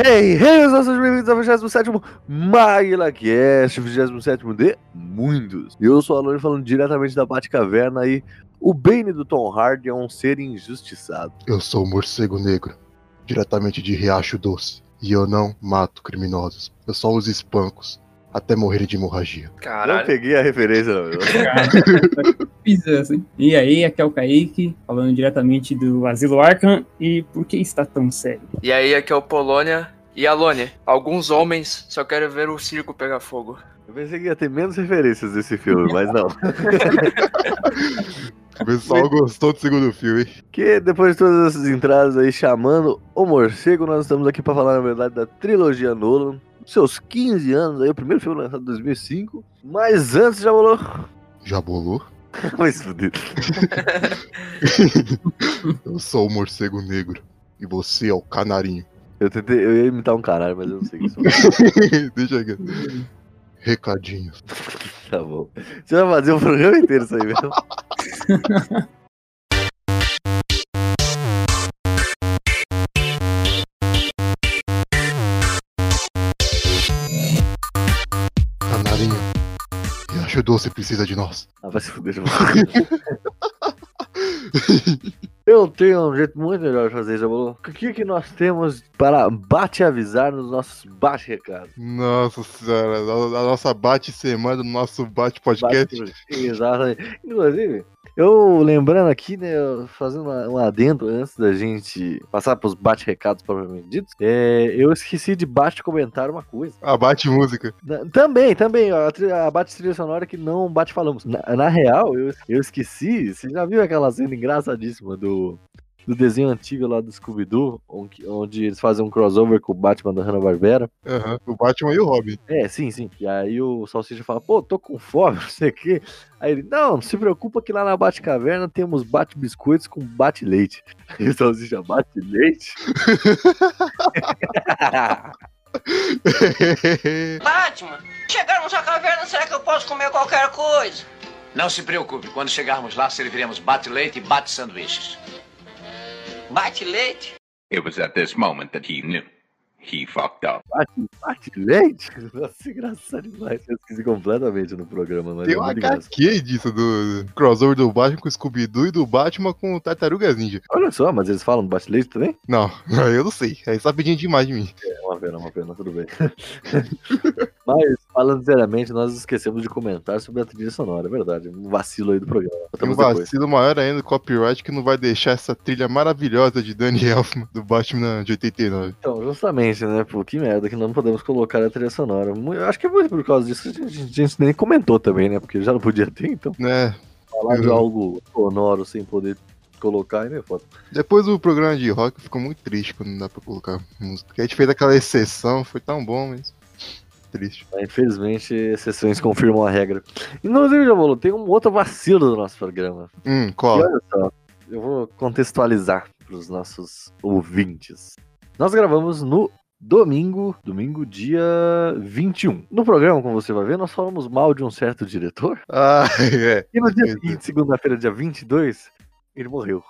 Hey, hey, os nossos bem-vindos ao 27 MaglaCast, 27 de muitos. Eu sou o Alone falando diretamente da Batcaverna e o Bane do Tom Hardy é um ser injustiçado. Eu sou o Morcego Negro, diretamente de Riacho Doce, e eu não mato criminosos, eu só os espancos, até morrerem de hemorragia. Não Caralho. peguei a referência, não. Fiz essa, hein? E aí, aqui é o Kaique, falando diretamente do Asilo Arkham. E por que está tão sério? E aí, aqui é o Polônia. E Alone, alguns homens só querem ver o circo pegar fogo. Eu pensei que ia ter menos referências desse filme, mas não. O pessoal gostou do segundo filme. Que depois de todas essas entradas aí chamando o morcego, nós estamos aqui para falar, na verdade, da trilogia Nolan. Seus 15 anos aí, o primeiro filme lançado em 2005. Mas antes já rolou. Já bolou? Mas fudeu. Eu sou o Morcego Negro, e você é o Canarinho. Eu tentei, eu ia imitar um caralho, mas eu não sei o que sou. Deixa aqui. Recadinhos. Tá bom. Você vai fazer o programa inteiro isso aí mesmo. Riacho Doce precisa de nós. Ah, vai se fuder. Eu tenho um jeito muito melhor de fazer isso, Jabu. O que, que nós temos para bate-avisar nos nossos bate-recados? Nossa senhora, a nossa bate-semana do nosso bate-podcast. Bate- Exatamente. Inclusive, eu lembrando aqui, né, fazendo uma- um adendo antes da gente passar para os bate-recados propriamente ditos, é, eu esqueci de bate-comentar uma coisa. A bate-música. Na- Também, também, a, a bate trilha sonora que não bate falamos. Na, na real, eu, eu esqueci, você já viu aquela cena engraçadíssima do, do desenho antigo lá do Scooby-Doo, onde, onde eles fazem um crossover com o Batman da Hanna-Barbera? Aham, O Batman e o Robin. É, sim, sim. E aí o Salsicha fala, pô, tô com fome, não sei o quê. Aí ele, não, não se preocupa que lá na Bate-Caverna temos bate-biscoitos com bate-leite. Aí o Salsicha, bate-leite? Batman, chegamos à caverna, será que eu posso comer qualquer coisa? Não se preocupe, quando chegarmos lá serviremos bate-leite e bate-sanduíches. It was at this moment that he knew. He fucked up. Bate- Bate-leite? Nossa, engraçado demais. Eu esqueci completamente no programa, mas Tem é uma. HQ disso, do crossover do Batman com o Scooby-Doo e do Batman com o Tartarugas Ninja. Olha só, mas eles falam do bate-leite também? Não, eu não sei. Aí só pedindo demais de mim. É uma pena, uma pena, tudo bem. mas, falando seriamente, nós esquecemos de comentar sobre a trilha sonora, é verdade. Um vacilo aí do programa. Tem um Botamos depois. vacilo maior ainda do copyright que não vai deixar essa trilha maravilhosa de Danny Elfman do Batman de 89. Então, justamente, né? Pô, que merda que não podemos colocar a trilha sonora. Eu acho que é muito por causa disso que a gente, a gente nem comentou também, né? Porque já não podia ter, então Né? falar de Uhum. algo sonoro sem poder colocar ainda é foda. Depois o programa de rock ficou muito triste quando não dá pra colocar música. Porque a gente fez aquela exceção, foi tão bom, mas. Triste. Mas, infelizmente, exceções confirmam a regra. Inclusive, Jamolo, tem um outro vacilo do nosso programa. Hum, E qual? olha só, eu vou contextualizar para os nossos ouvintes. Nós gravamos no domingo, domingo dia 21. No programa, como você vai ver, nós falamos mal de um certo diretor. Ah, é. E no dia seguinte, segunda-feira, dia 22, ele morreu.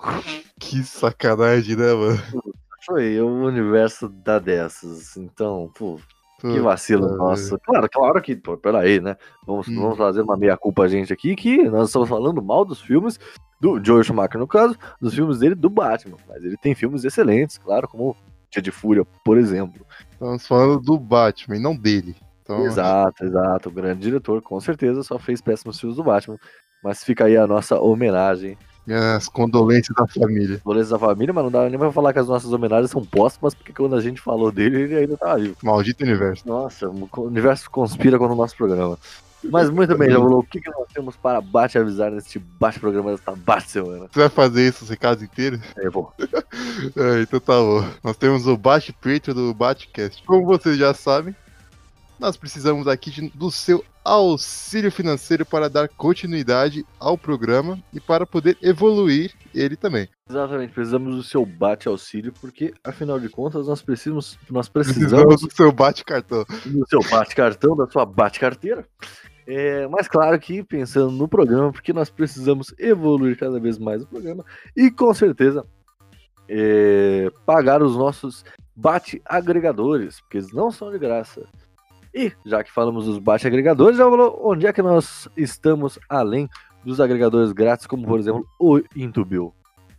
Que sacanagem, né, mano? Foi, o universo dá dessas. Então, pô, que vacilo nosso. Claro, claro que, pô, peraí, né? Vamos, Hum. vamos fazer uma meia-culpa a gente aqui, que nós estamos falando mal dos filmes do Joel Schumacher, no caso, dos filmes dele do Batman. Mas ele tem filmes excelentes, claro, como Dia de Fúria, por exemplo. Estamos falando do Batman e não dele. Então, Exato, exato. O grande diretor, com certeza, só fez péssimos filmes do Batman. Mas fica aí a nossa homenagem. minhas condolências da família. Dolores da família, mas não dá nem pra falar que as nossas homenagens são póstumas, porque quando a gente falou dele, ele ainda tá vivo. Maldito universo. Nossa, o universo conspira contra o nosso programa. Mas muito bem, falou o que, que nós temos para bate avisar neste bate-programa desta bate-semana. Você vai fazer isso os recados inteiros? É, bom. É, então tá bom. Nós temos o Bate Patreon do Batcast. Como vocês já sabem, nós precisamos aqui de- do seu auxílio financeiro para dar continuidade ao programa e para poder evoluir ele também. Exatamente, precisamos do seu bate-auxílio, porque, afinal de contas, nós precisamos, nós Precisamos precisamos do seu bate-cartão. do seu bate-cartão, da sua bate-carteira. É, mas claro que pensando no programa, porque nós precisamos evoluir cada vez mais o programa e com certeza é, pagar os nossos bate-agregadores, porque eles não são de graça. E já que falamos dos bate-agregadores, já falou onde é que nós estamos além dos agregadores grátis, como por exemplo o Intubil.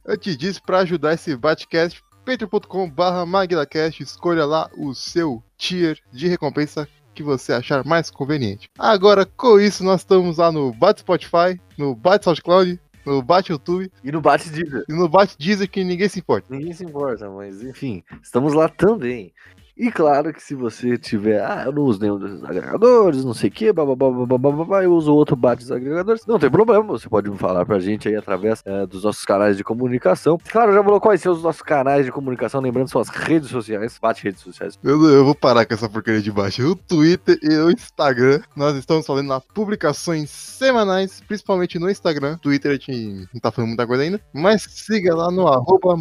Antes disso, para ajudar esse Batcast, patreon.com.br MaguilaCast, escolha lá o seu tier de recompensa que você achar mais conveniente. Agora, com isso, nós estamos lá no Bat Spotify, no Bat SoundCloud, no Bat YouTube E no Bate Deezer. e no Bat Deezer que ninguém se importa. Ninguém se importa, mas enfim, estamos lá também. E claro que se você tiver, ah, eu não uso nenhum desses agregadores, não sei o que, babá, eu uso outro bate dos agregadores, não tem problema, você pode falar pra gente aí através eh, dos nossos canais de comunicação. Claro, já falou quais são os nossos canais de comunicação, lembrando suas redes sociais, bate redes sociais. Eu, eu vou parar com essa porcaria de baixo. O Twitter e o Instagram, nós estamos fazendo lá publicações semanais, principalmente no Instagram. Twitter a gente não tá falando muita coisa ainda, mas siga lá no arroba.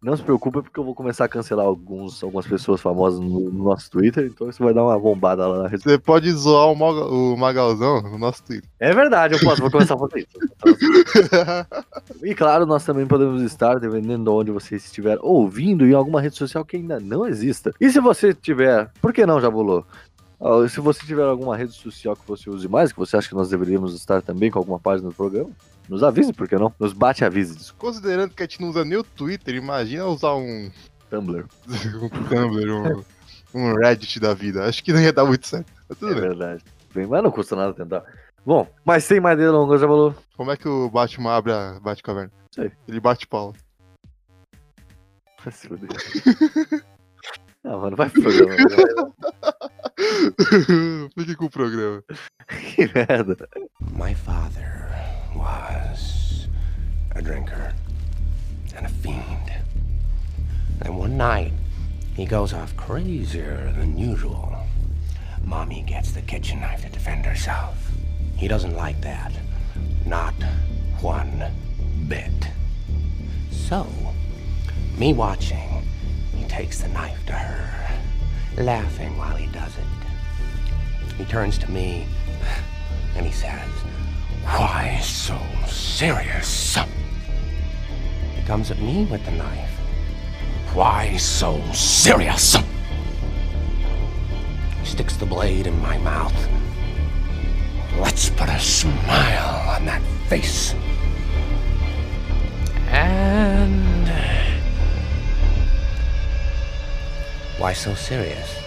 Não se preocupe porque eu vou começar a cancelar alguns, algumas pessoas famosas no, no nosso Twitter, então isso vai dar uma bombada lá na rede. Você pode zoar o, o Magalzão no nosso Twitter. É verdade, eu posso, vou começar a fazer isso. E claro, nós também podemos estar, dependendo de onde você estiver ouvindo, em alguma rede social que ainda não exista. E se você tiver, por que não, Jabulô? Ah, Se você tiver alguma rede social que você use mais, que você acha que nós deveríamos estar também com alguma página do programa, nos avise, por que não? Nos bate avise. Considerando que a gente não usa nem o Twitter, imagina usar um, Tumblr. um Tumblr, um, um Reddit da vida. Acho que não ia dar muito certo. Mas tudo É bem. verdade. Bem, mas não custa nada tentar. Bom, mas sem mais delongas, Jabulô. Como é que o Batman abre a Batcaverna? Sei. Ele bate palma. Vai se fuder. Ah, mano, vai pro programa. Fique com o programa. que merda. My father was a drinker and a fiend. And one night, he goes off crazier than usual. Mommy gets the kitchen knife to defend herself. He doesn't like that. Not one bit. So, me watching, he takes the knife to her, laughing while he does it. He turns to me and he says, Why so serious? He comes at me with the knife. Why so serious? He sticks the blade in my mouth. Let's put a smile on that face. And. Why so serious?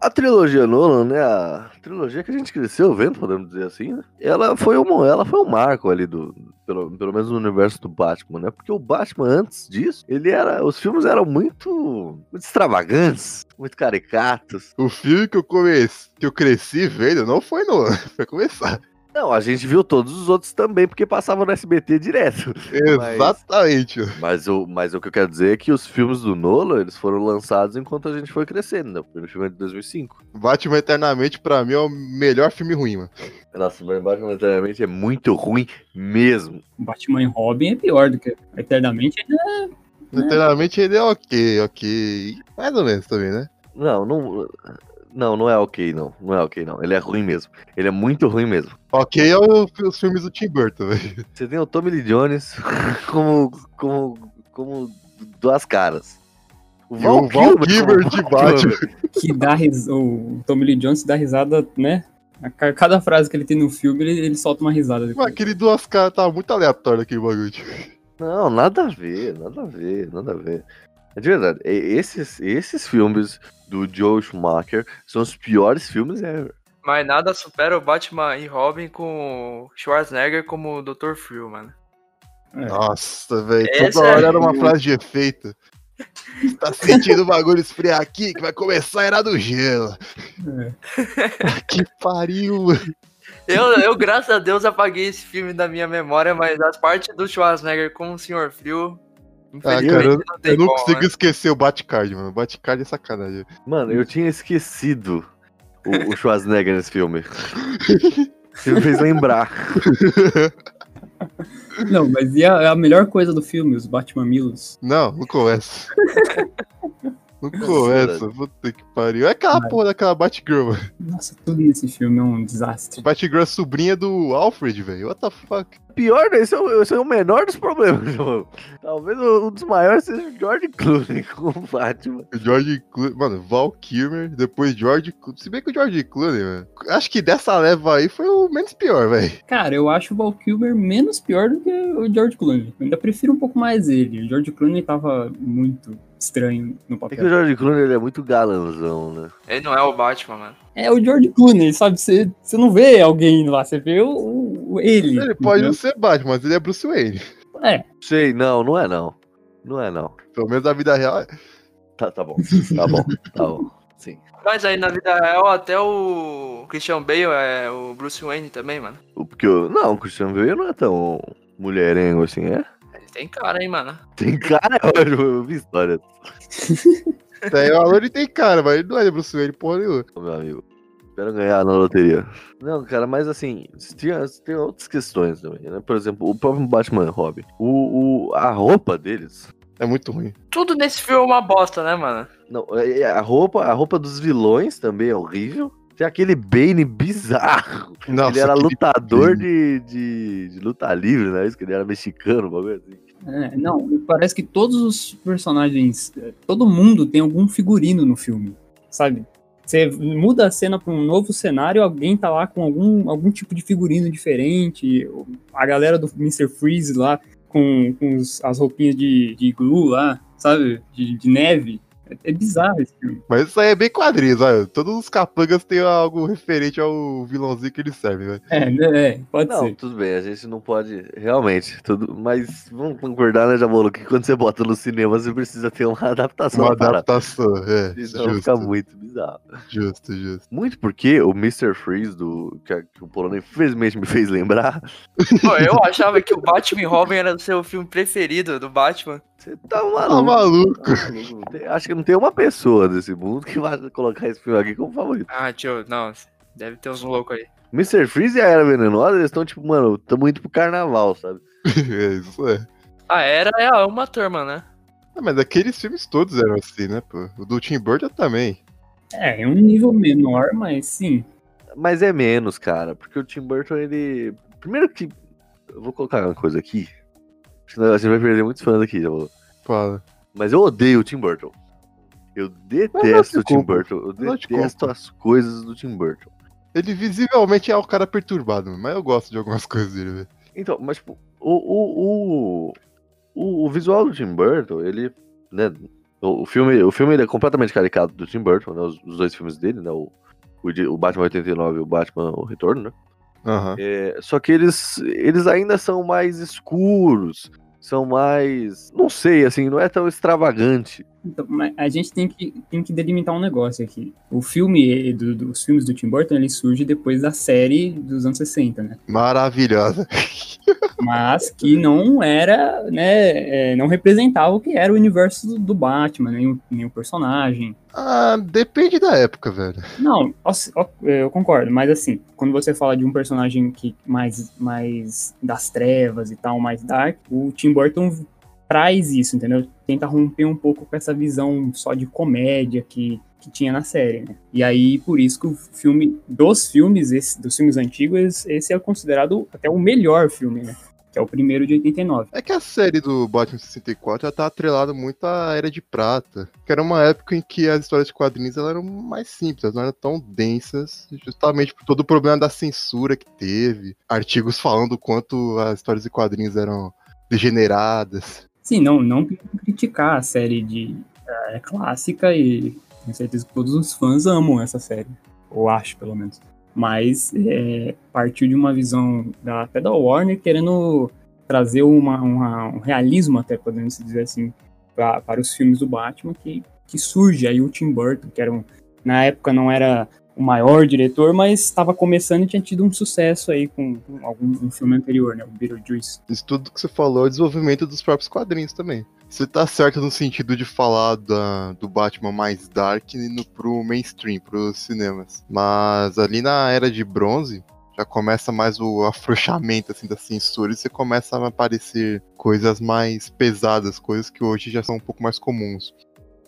A trilogia Nolan, né? A trilogia que a gente cresceu vendo, podemos dizer assim, né? Ela foi um, ela foi um marco ali do. Pelo, pelo menos no universo do Batman, né? Porque o Batman, antes disso, ele era. Os filmes eram muito. muito extravagantes, muito caricatos. O filme que eu comecei, que eu cresci vendo não foi no pra começar. Não, a gente viu todos os outros também, porque passava no SBT direto. Exatamente. Mas o, mas o que eu quero dizer é que os filmes do Nolan, eles foram lançados enquanto a gente foi crescendo, né? O primeiro filme é de 2005. Batman Eternamente, pra mim, é o melhor filme ruim, mano. Nossa, mas Batman Eternamente é muito ruim mesmo. Batman e Robin é pior do que Eternamente. Eternamente ele é ok, ok. Mais ou menos também, né? Não, não. Não, não é ok, não. Não é ok, não. Ele é ruim mesmo. Ele é muito ruim mesmo. Ok é o- os filmes do Tim Burton, velho. Você tem o Tommy Lee Jones como, como, como duas caras. O E o Val Kilmer de Val Batman. Que dá ris... O Tommy Lee Jones dá risada, né? A ca- Cada frase que ele tem no filme, ele, ele solta uma risada depois. aquele duas caras tava muito aleatório aquele bagulho. tipo. Não, nada a ver, nada a ver, nada a ver. É de verdade, esses, esses filmes do Joe Schumacher são os piores filmes ever. Mas nada supera o Batman e Robin com Schwarzenegger como Dr. Phil, mano. É. Nossa, velho. Toda hora é- era uma frase de efeito. Você tá sentindo o bagulho esfriar aqui que vai começar a era do gelo. É. Que pariu, mano. Eu, eu, graças a Deus, apaguei esse filme da minha memória, mas as partes do Schwarzenegger com o Sr. Frio, Ah, cara, eu, não eu não como, consigo né? esquecer o Batcard, mano. O Batcard é sacanagem. Mano, eu tinha esquecido o, o Schwarzenegger nesse filme. Você me fez lembrar. Não, mas e a, a melhor coisa do filme, os Batman Milos? Não, não começa. Não começa, puta que pariu. É aquela Vai. porra daquela Batgirl, mano. Nossa, tudo nesse filme é um desastre. Batgirl é sobrinha do Alfred, velho. What the fuck? Pior, esse é, o, esse é o menor dos problemas, João. Talvez um dos maiores seja o George Clooney com o Batman. George Clooney, mano, Val Kilmer, depois George Clooney. Se bem que o George Clooney, mano, acho que dessa leva aí foi o menos pior, velho. Cara, eu acho o Val Kilmer menos pior do que o George Clooney. Eu ainda prefiro um pouco mais ele. O George Clooney tava muito estranho no É que o papel. George Clooney ele é muito galanzão, né? Ele não é o Batman, mano. É o George Clooney, sabe? Você não vê alguém indo lá, você vê o, o- ele. Ele pode não ser Batman, mas ele é Bruce Wayne. É, Sei, não, não é não. Não é não. Pelo menos na vida real. é- Tá, tá bom, tá bom, tá bom. Sim. Mas aí na vida real, até o Christian Bale é o Bruce Wayne também, mano. O- Porque eu, não, o Christian Bale não é tão mulherengo assim, é? Tem cara, hein, mano. Tem cara, eu, eu vi história, Tem o tem cara, mas ele não é Bruce Wayne, porra nenhuma. meu amigo. Espero ganhar na loteria. Não, cara, mas assim, tinha, tem outras questões também, né? Por exemplo, o próprio Batman Robin. O, o, a roupa deles. É muito ruim. Tudo nesse filme é uma bosta, né, mano? Não, é- é a roupa, a roupa dos vilões também é horrível. Tem aquele Bane bizarro. Nossa, ele era lutador de, de, de luta livre, né? Isso que ele era mexicano, um bagulho assim. É, não, parece que todos os personagens, é, todo mundo tem algum figurino no filme, sabe? Você muda a cena pra um novo cenário, alguém tá lá com algum, algum tipo de figurino diferente. A galera do Mr. Freeze lá com, com os- as roupinhas de, de glue lá, sabe? De, de neve. É, é bizarro esse filme. Mas isso aí é bem quadrinhos, olha. Todos os capangas têm algo referente ao vilãozinho que eles servem, velho. É, né, é, pode Não, ser. tudo bem, a gente não pode. Realmente, tudo. Mas vamos concordar, né, Jamolo? Que quando você bota no cinema, você precisa ter uma adaptação Uma adaptação, é. Senão Justo, fica muito bizarro. justo, justo. Muito porque o Mr. Freeze, do, que, que o Polônia infelizmente me fez lembrar. Pô, eu achava que o Batman e Robin era o seu filme preferido do Batman. Você tá Tá maluco. maluco. Tá maluco. Não tem- Acho que não tem uma pessoa desse mundo que vai colocar esse filme aqui como favorito. Ah, tio, não. Deve ter uns loucos aí. Mr. Freeze e a Era Venenosa, eles estão tipo, mano, tamo indo pro carnaval, sabe? é, isso é. A Era é a Uma Turma, né? Ah, mas aqueles filmes todos eram assim, né, pô? O do Tim Burton também. É, é um nível menor, mas sim. Mas é menos, cara, porque o Tim Burton, ele. Primeiro que. Eu vou colocar uma coisa aqui. Senão a gente vai perder muitos fãs aqui, já. Fala. Mas eu odeio o Tim Burton. Eu detesto o Tim. Burton. Eu te detesto as coisas do Tim Burton. Ele visivelmente é o cara perturbado, mas eu gosto de algumas coisas dele, velho. Então, mas tipo, o, o, o, o, visual do Tim Burton, ele. Né, o, o filme, o filme ele é completamente caricato do Tim Burton, né? Os, os dois filmes dele, né? O, o Batman 89 e o Batman O Retorno, né? Aham. É, só que eles, eles ainda são mais escuros, são mais. Não sei, assim, não é tão extravagante. Então, a gente tem que, tem que delimitar um negócio aqui. O filme, do- dos filmes do Tim Burton, ele surge depois da série dos anos 60, né? Maravilhosa. Mas que não era, né, é, não representava o que era o universo do, do Batman, nem o, nem o personagem. Ah, depende da época, velho. Não, ó, eu concordo, mas assim, quando você fala de um personagem que mais, mais das trevas e tal, mais dark, o Tim Burton traz isso, entendeu? Tenta romper um pouco com essa visão só de comédia que, que tinha na série, né? E aí, por isso que o filme, dos filmes, esse, dos filmes antigos, esse é considerado até o melhor filme, né? Que é o primeiro de 89. É que a série do Batman 64 já tá atrelada muito à Era de Prata, que era uma época em que as histórias de quadrinhos eram mais simples, não eram tão densas, justamente por todo o problema da censura que teve, artigos falando quanto as histórias de quadrinhos eram degeneradas. Sim, não, não criticar a série de é, clássica e tenho certeza que todos os fãs amam essa série, ou acho pelo menos. Mas é, partiu de uma visão da, até da Warner querendo trazer uma, uma, um realismo, até podemos dizer assim, pra, para os filmes do Batman, que, que surge aí o Tim Burton, que era um, na época não era o maior diretor, mas estava começando e tinha tido um sucesso aí com, com algum um filme anterior, né, o Beetlejuice. Isso tudo que você falou é desenvolvimento dos próprios quadrinhos também. Você tá certo no sentido de falar da, do Batman mais dark indo pro mainstream, pros cinemas. Mas ali na Era de Bronze, já começa mais o afrouxamento assim da censura e você começa a aparecer coisas mais pesadas, coisas que hoje já são um pouco mais comuns.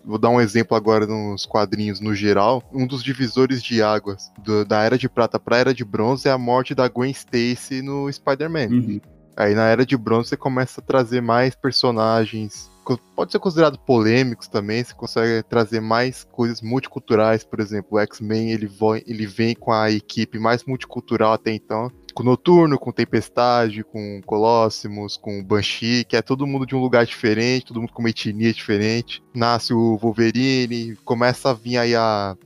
Vou dar um exemplo agora nos quadrinhos no geral. Um dos divisores de águas do, da Era de Prata para a Era de Bronze é a morte da Gwen Stacy no Spider-Man. Uhum. Aí na Era de Bronze você começa a trazer mais personagens, pode ser considerado polêmicos também, você consegue trazer mais coisas multiculturais, por exemplo, o X-Men ele, ele vem com a equipe mais multicultural até então, com Noturno, com Tempestade, com Colossus, com Banshee, que é todo mundo de um lugar diferente, todo mundo com uma etnia diferente. Nasce o Wolverine, começa a vir aí a,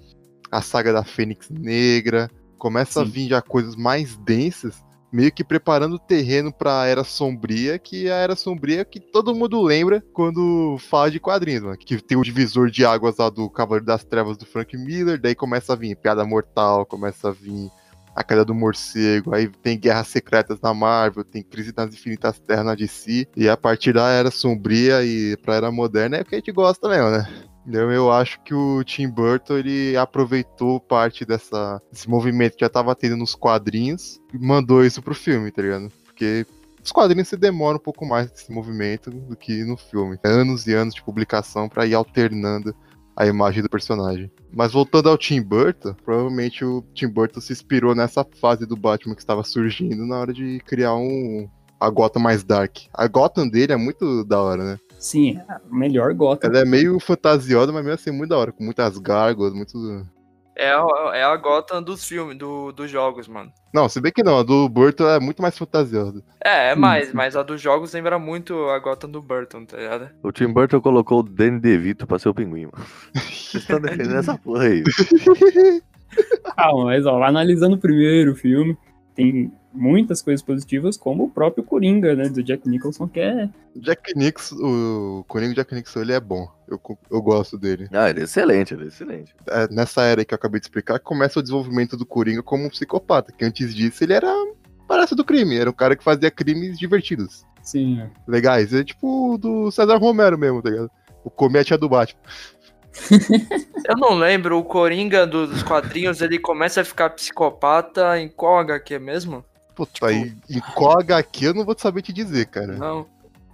a saga da Fênix Negra, começa Sim. a vir já coisas mais densas meio que preparando o terreno para a Era Sombria, que é a Era Sombria que todo mundo lembra quando fala de quadrinhos, mano. Que tem o divisor de águas lá do Cavaleiro das Trevas do Frank Miller, daí começa a vir Piada Mortal, começa a vir a Queda do Morcego, aí tem Guerras Secretas na Marvel, tem Crise nas Infinitas Terras na DC, e a partir da Era Sombria e pra Era Moderna é o que a gente gosta mesmo, né? Então, eu acho que o Tim Burton ele aproveitou parte dessa, desse movimento que já estava tendo nos quadrinhos e mandou isso pro filme, tá ligado? Porque os quadrinhos se demoram um pouco mais desse movimento do que no filme. Anos e anos de publicação para ir alternando a imagem do personagem. Mas voltando ao Tim Burton, provavelmente o Tim Burton se inspirou nessa fase do Batman que estava surgindo na hora de criar um a Gotham mais dark. A Gotham dele é muito da hora, né? Sim, é a melhor Gotham. Ela é meio fantasiosa, mas mesmo assim muito da hora, com muitas gárgulas, muito. É a, é a Gotham dos filmes, do, dos jogos, mano. Não, se bem que não, a do Burton é muito mais fantasiosa. É, é mais, mas a dos jogos lembra muito a Gotham do Burton, tá ligado? O Tim Burton colocou o Danny DeVito pra ser o pinguim, mano. Vocês estão defendendo essa porra aí. Calma, mas ó, analisando o primeiro filme, tem muitas coisas positivas, como o próprio Coringa, né, do Jack Nicholson, que é... Jack Nicholson, o Coringa Jack Nicholson, ele é bom. Eu, eu gosto dele. Ah, ele é excelente, ele é excelente. É, nessa era que eu acabei de explicar, começa o desenvolvimento do Coringa como um psicopata, que antes disso ele era parece do crime, era um cara que fazia crimes divertidos. Sim. É. Legais, é tipo do César Romero mesmo, tá ligado? O Comete é do Batman. Eu não lembro, o Coringa dos quadrinhos, ele começa a ficar psicopata em qual HQ mesmo? Puta, tipo... aí, em qual HQ eu não vou saber te dizer, cara. Não.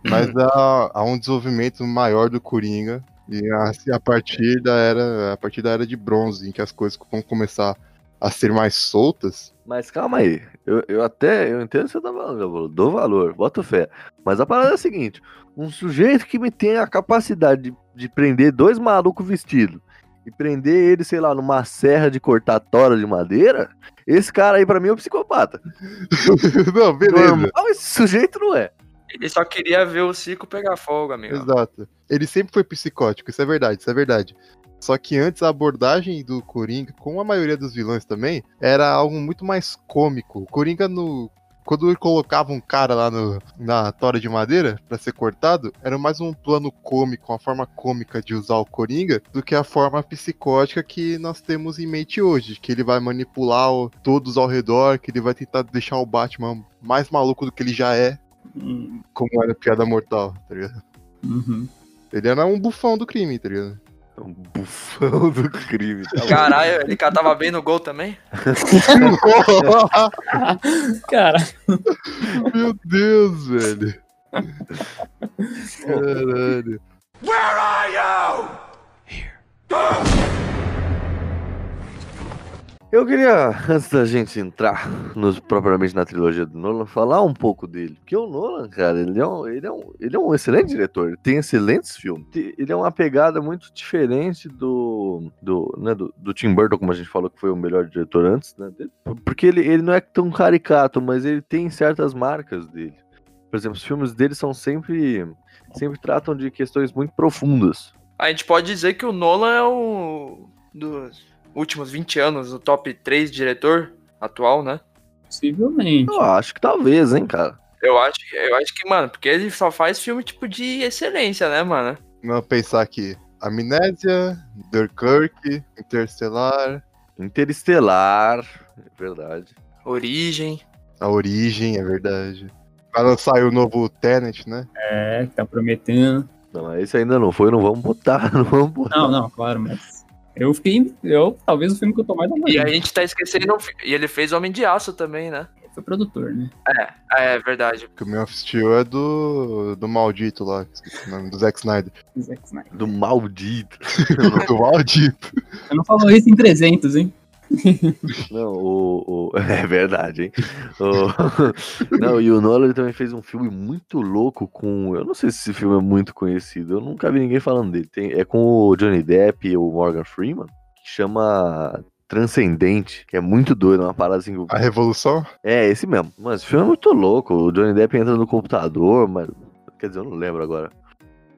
Mas há, há um desenvolvimento maior do Coringa. E assim, a partir da era. A partir da era de bronze, em que as coisas vão começar a ser mais soltas. Mas calma aí, eu, eu até eu entendo o que você tá falando, eu dou valor, boto fé. Mas a parada é a seguinte: um sujeito que me tem a capacidade de, de prender dois malucos vestidos e prender ele, sei lá, numa serra de cortar tora de madeira, esse cara aí pra mim é um psicopata. não, beleza. Normal, esse sujeito não é. Ele só queria ver o Cico pegar fogo, amigo. Exato. Ele sempre foi psicótico, isso é verdade, isso é verdade. Só que antes a abordagem do Coringa, com a maioria dos vilões também, era algo muito mais cômico. O Coringa no quando ele colocava um cara lá no, na tora de madeira para ser cortado, era mais um plano cômico, uma forma cômica de usar o Coringa, do que a forma psicótica que nós temos em mente hoje, que ele vai manipular o, todos ao redor, que ele vai tentar deixar o Batman mais maluco do que ele já é, hum. como era piada mortal, tá ligado? Uhum. Ele era um bufão do crime, tá ligado? Um bufão do crime. Tá Caralho, ele catava bem no gol também? Cara. Meu Deus, velho. Caralho. Where are you? Here. Eu queria, antes da gente entrar nos, propriamente na trilogia do Nolan, falar um pouco dele. Porque o Nolan, cara, ele é um, ele é um, ele é um excelente diretor, ele tem excelentes filmes. Ele é uma pegada muito diferente do, do, né, do, do Tim Burton, como a gente falou que foi o melhor diretor antes, né? Porque ele, ele não é tão caricato, mas ele tem certas marcas dele. Por exemplo, os filmes dele são sempre, sempre tratam de questões muito profundas. A gente pode dizer que o Nolan é o. dos últimos 20 anos, o top 3 diretor atual, né? Possivelmente. Eu acho que talvez, hein, cara. Eu acho, eu acho que, mano, porque ele só faz filme tipo de excelência, né, mano? Vamos pensar aqui. Amnésia, Dunkirk, Interstellar, Interestelar, é verdade. Origem. A Origem, é verdade. Vai lançar o novo Tenet, né? É, que tá prometendo. Não, esse ainda não foi, não vamos botar, não vamos botar. Não, não, claro, mas. Eu fiquei. Eu, talvez o filme que eu tô mais E avaliando. a gente tá esquecendo. E ele fez Homem de Aço também, né? Foi produtor, né? É, é verdade. Que o of Steel é do, do maldito lá, esqueci o nome, do Zack Snyder. Zack Snyder. Do maldito. do maldito. Eu não falo isso em 300, hein? Não, o, o- É verdade, hein? O- Não, e o Nolan também fez um filme muito louco com. Eu não sei se esse filme é muito conhecido, eu nunca vi ninguém falando dele. Tem... É com o Johnny Depp e o Morgan Freeman, que chama Transcendente, que é muito doido, uma parada assim. A Revolução? É, esse mesmo. Mas esse filme é muito louco. O Johnny Depp entra no computador, mas. Quer dizer, eu não lembro agora.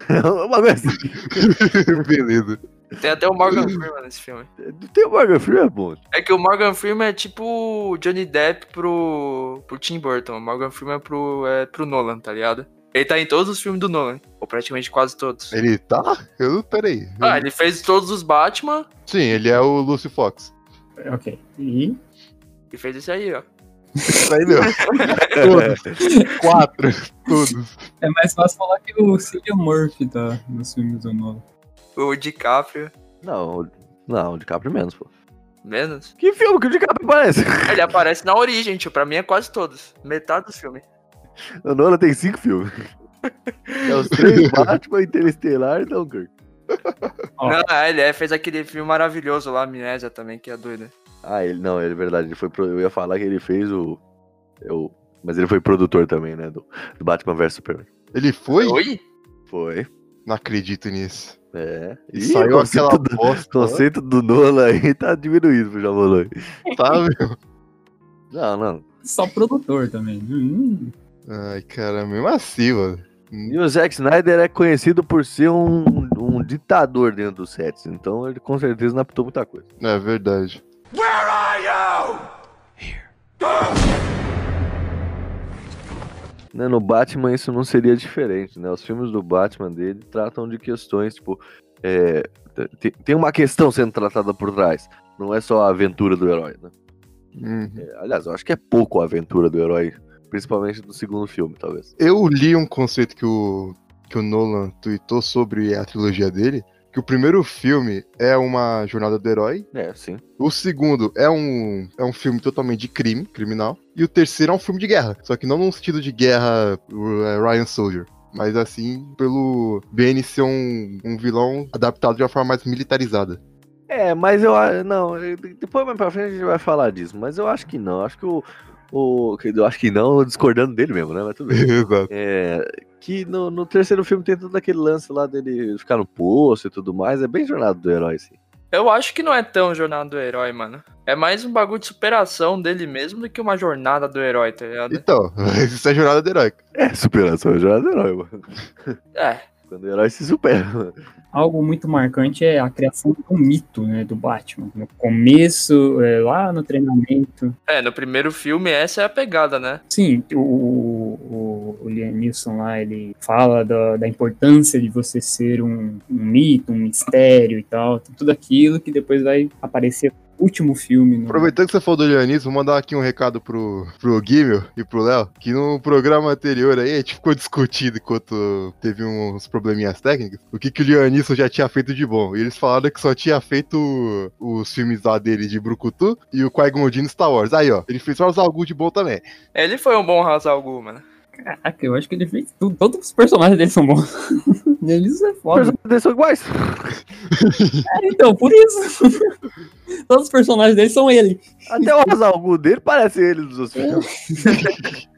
Uma coisa assim. Beleza. Tem até o Morgan Freeman nesse filme. Tem o Morgan Freeman, pô. É que o Morgan Freeman é tipo o Johnny Depp pro, pro Tim Burton. O Morgan Freeman é pro, é pro Nolan, tá ligado? Ele tá em todos os filmes do Nolan. Ou praticamente quase todos. Ele tá? Eu, peraí. Ah, ele fez todos os Batman Sim, ele é o Lucy Fox. Ok. E. e fez esse aí, ó. Isso aí mesmo. Todos. Quatro. Todos. É mais fácil falar que o Cillian Murphy tá nos filmes do Nolan. O DiCaprio, Não, não, o DiCaprio menos, pô. menos. Que filme que o DiCaprio aparece? Ele aparece na origem, tio. Pra mim é quase todos. Metade dos filmes. O Nolan tem cinco filmes. É os três Batman, Interestelar e Dunkirk. Não, é, ele é, fez aquele filme maravilhoso lá, Amnésia também, que é doido. Ah, ele não, ele é verdade. Ele foi pro- eu ia falar que ele fez o. Eu, mas ele foi produtor também, né? Do, do Batman vs Superman. Ele foi? Oi? Foi. Não acredito nisso. É. E Ih, saiu aquela do- bosta. O conceito do Nolan aí tá diminuído pro Javoloi. Tá, meu? Não, não. Só produtor também. Hum, Ai, cara, mesmo assim, mano. E o Zack Snyder é conhecido por ser um, um ditador dentro dos sets, então ele com certeza não apitou muita coisa. É verdade. Né, no Batman isso não seria diferente, né? Os filmes do Batman dele tratam de questões, tipo, é, tem, tem uma questão sendo tratada por trás. Não é só a aventura do herói, né? Uhum. É, aliás, eu acho que é pouco a aventura do herói, principalmente do segundo filme, talvez. Eu li um conceito que o, que o Nolan tweetou sobre a trilogia dele, que o primeiro filme é uma jornada do herói, É, sim. o segundo é um, é um filme totalmente de crime, criminal, e o terceiro é um filme de guerra, só que não no sentido de guerra é, Ryan Soldier. Mas assim, pelo Benny ser um, um vilão adaptado de uma forma mais militarizada. É, mas eu não, depois mais pra frente a gente vai falar disso, mas eu acho que não, acho que o, o eu acho que não, discordando dele mesmo, né, mas tudo bem. Exato. É, que no, no terceiro filme tem todo aquele lance lá dele ficar no poço e tudo mais, é bem jornada do herói, assim. Eu acho que não é tão jornada do herói, mano. É mais um bagulho de superação dele mesmo do que uma jornada do herói, tá ligado? Então, isso é jornada do herói. É, superação é jornada do herói, mano. É. Quando o herói se supera, mano. Algo muito marcante é a criação do mito, né, do Batman. No começo, é, lá no treinamento. É, no primeiro filme essa é a pegada, né? Sim, o, o, o Liam Neeson lá, ele fala da, da importância de você ser um, um mito, um mistério e tal. Tudo aquilo que depois vai aparecer último filme. No... Aproveitando que você falou do Leonis, vou mandar aqui um recado pro, pro Gimel e pro Léo, que no programa anterior aí a gente ficou discutindo enquanto teve uns probleminhas técnicos, o que, que o Leonisson já tinha feito de bom. E eles falaram que só tinha feito os filmes lá dele de Brucutu e o Qui-Gon Star Wars. Aí, ó, ele fez al Ghul de bom também. Ele foi um bom Ra's al Ghul, mano. Caraca, eu acho que ele fez tudo. Todos os personagens dele são bons. Eles é Os foda. personagens deles são iguais. É, então, por isso. Todos os personagens dele são ele. Até o Hazalgu dele parece ele dos outros filmes.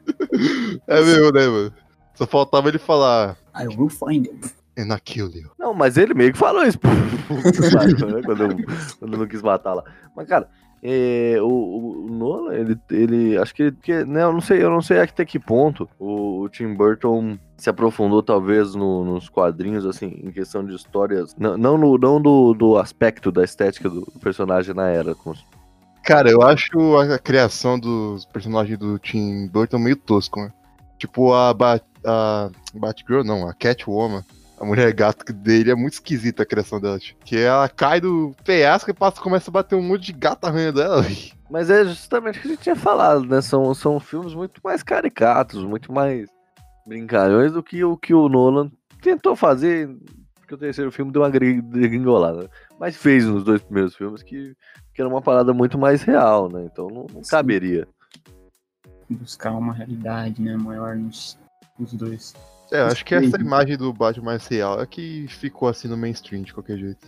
É mesmo, né, mano? Só faltava ele falar. I will find him. And I kill you. Não, mas ele meio que falou isso. Né, quando, eu, quando eu não quis matar lá. Mas, cara, é, o, o- Nolan, ele, ele. Acho que. que né, eu não sei, eu não sei até que ponto o, o Tim Burton se aprofundou, talvez, no- nos quadrinhos, assim, em questão de histórias. Não, não, no- não do, do aspecto da estética do personagem na era. como- Cara, eu acho a criação dos personagens do Tim Burton meio tosco, né? Tipo a, Bat, a Batgirl, não, a Catwoman. A mulher gato dele é muito esquisita a criação dela. tipo, Que ela cai do penhasco e passa, começa a bater um monte de gato arranhando ela. Mas é justamente o que a gente tinha falado, né? São, são filmes muito mais caricatos, muito mais brincalhões do que o que o Nolan tentou fazer, porque o terceiro filme deu uma gri- degringolada. Mas fez nos dois primeiros filmes que, que era uma parada muito mais real, né? Então não, não caberia. Buscar uma realidade, né, maior nos, nos dois. É, eu acho que essa imagem do Batman mais real é que ficou assim no mainstream de qualquer jeito.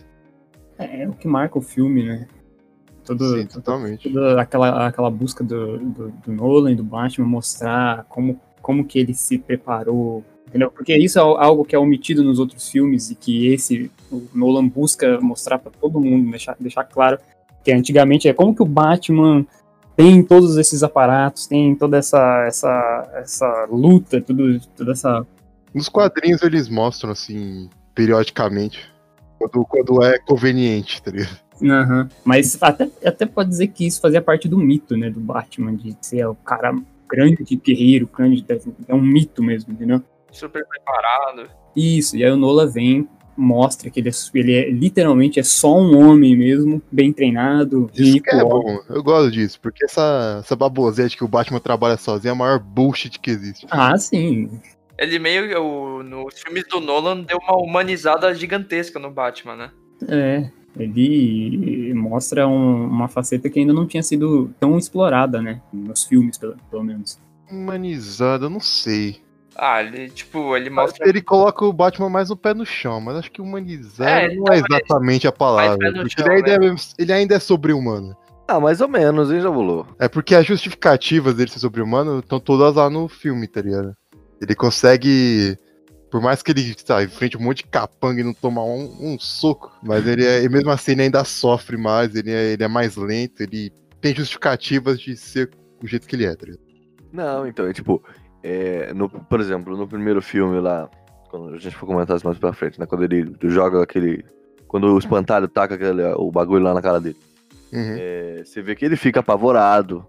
É, é o que marca o filme, né? Todo, Sim, totalmente. toda aquela, aquela busca do, do, do Nolan e do Batman mostrar como, como que ele se preparou, entendeu? Porque isso é algo que é omitido nos outros filmes e que esse, o Nolan busca mostrar pra todo mundo, deixar, deixar claro que antigamente é como que o Batman tem todos esses aparatos, tem toda essa, essa, essa luta, tudo, toda essa... Nos quadrinhos eles mostram assim, periodicamente. Quando, quando é conveniente, tá ligado? Aham. Mas até, até pode dizer que isso fazia parte do mito, né, do Batman, de ser o cara grande guerreiro, grande, é um mito mesmo, entendeu? Super preparado. Isso, e aí o Nola vem, mostra que ele é, ele é literalmente é só um homem mesmo, bem treinado, Isso rico. que é bom, eu gosto disso, porque essa, essa baboseira de que o Batman trabalha sozinho é a maior bullshit que existe. Ah, sim. Ele meio, o- nos filmes do Nolan, deu uma humanizada gigantesca no Batman, né? É. Ele mostra um- uma faceta que ainda não tinha sido tão explorada, né? Nos filmes, pelo, pelo menos. Humanizado, eu não sei. Ah, ele, tipo, ele mostra... ele coloca o Batman mais no pé no chão, mas acho que humanizado É, não é talvez. exatamente a palavra. pé no Porque chão, ele, ainda é, ele ainda é sobre-humano. Ah, mais ou menos, hein, Javulô? É porque as justificativas dele ser sobre-humano estão todas lá no filme, tá ligado? Ele consegue. Por mais que ele tá, enfrente um monte de capanga e não tomar um, um soco, mas ele é, mesmo assim ele ainda sofre mais, ele é, ele é mais lento, ele tem justificativas de ser o jeito que ele é, tá ligado? Não, então, é tipo, é, no, por exemplo, no primeiro filme lá, quando a gente for comentar isso mais pra frente, né? Quando ele joga aquele. Quando o espantalho taca aquele, o bagulho lá na cara dele. Uhum. É, você vê que ele fica apavorado.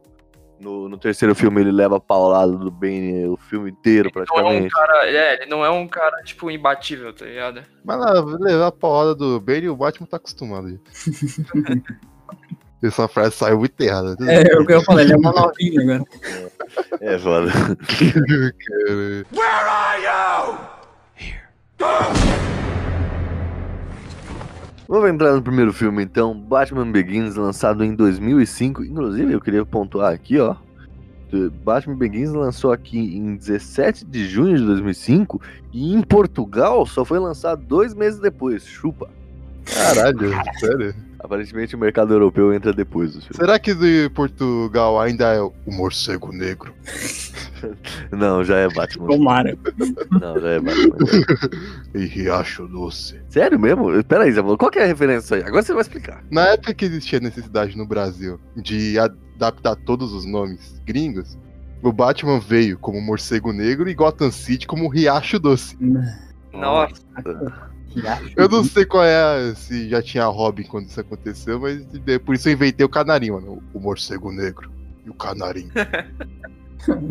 No, no terceiro filme ele leva a paulada do Bane o filme inteiro, Não é um praticamente. cara, é, ele não é um cara, tipo, imbatível, tá ligado? Mas lá, levar a porrada do Bane, o Batman tá acostumado. Essa frase saiu muito errada. É, é o que eu falei, ele é uma novinha agora. É foda. Cara, Vamos entrar no primeiro filme então, Batman Begins, lançado em 2005. Inclusive, eu queria pontuar aqui, ó. que Batman Begins lançou aqui em 17 de junho de 2005 e em Portugal só foi lançado dois meses depois. Chupa. Caralho, sério. Aparentemente o mercado europeu entra depois do filme. Será que de Portugal ainda é o morcego negro? Não, já é Batman. Tomara. Não, já é Batman. E Riacho Doce. Sério mesmo? Pera aí, Zé, qual que é a referência aí? Agora você vai explicar. Na época que existia necessidade no Brasil de adaptar todos os nomes gringos, o Batman veio como Morcego Negro e Gotham City como Riacho Doce. Nossa, Eu não sei qual é, a- se já tinha Robin quando isso aconteceu, mas por isso eu inventei o canarinho, mano. O Morcego Negro e o canarinho.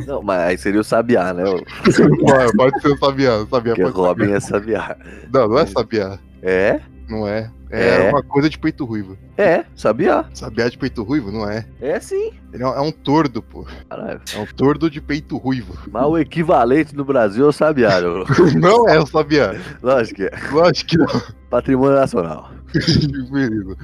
Não, mas aí seria o Sabiá, né? Pode, ser o Sabiá, o Sabiá Porque pode. Robin é Sabiá. Não, não é Sabiá. É? Não é. É, É. uma coisa de peito ruivo. É, Sabiá. Sabiá de peito ruivo? Não é. É sim. Ele é um, é um tordo, pô. Caralho. É um tordo de peito ruivo. Mas o equivalente no Brasil é o Sabiá, né? Não é o Sabiá. Lógico que é. Lógico que não. Patrimônio nacional. Beleza.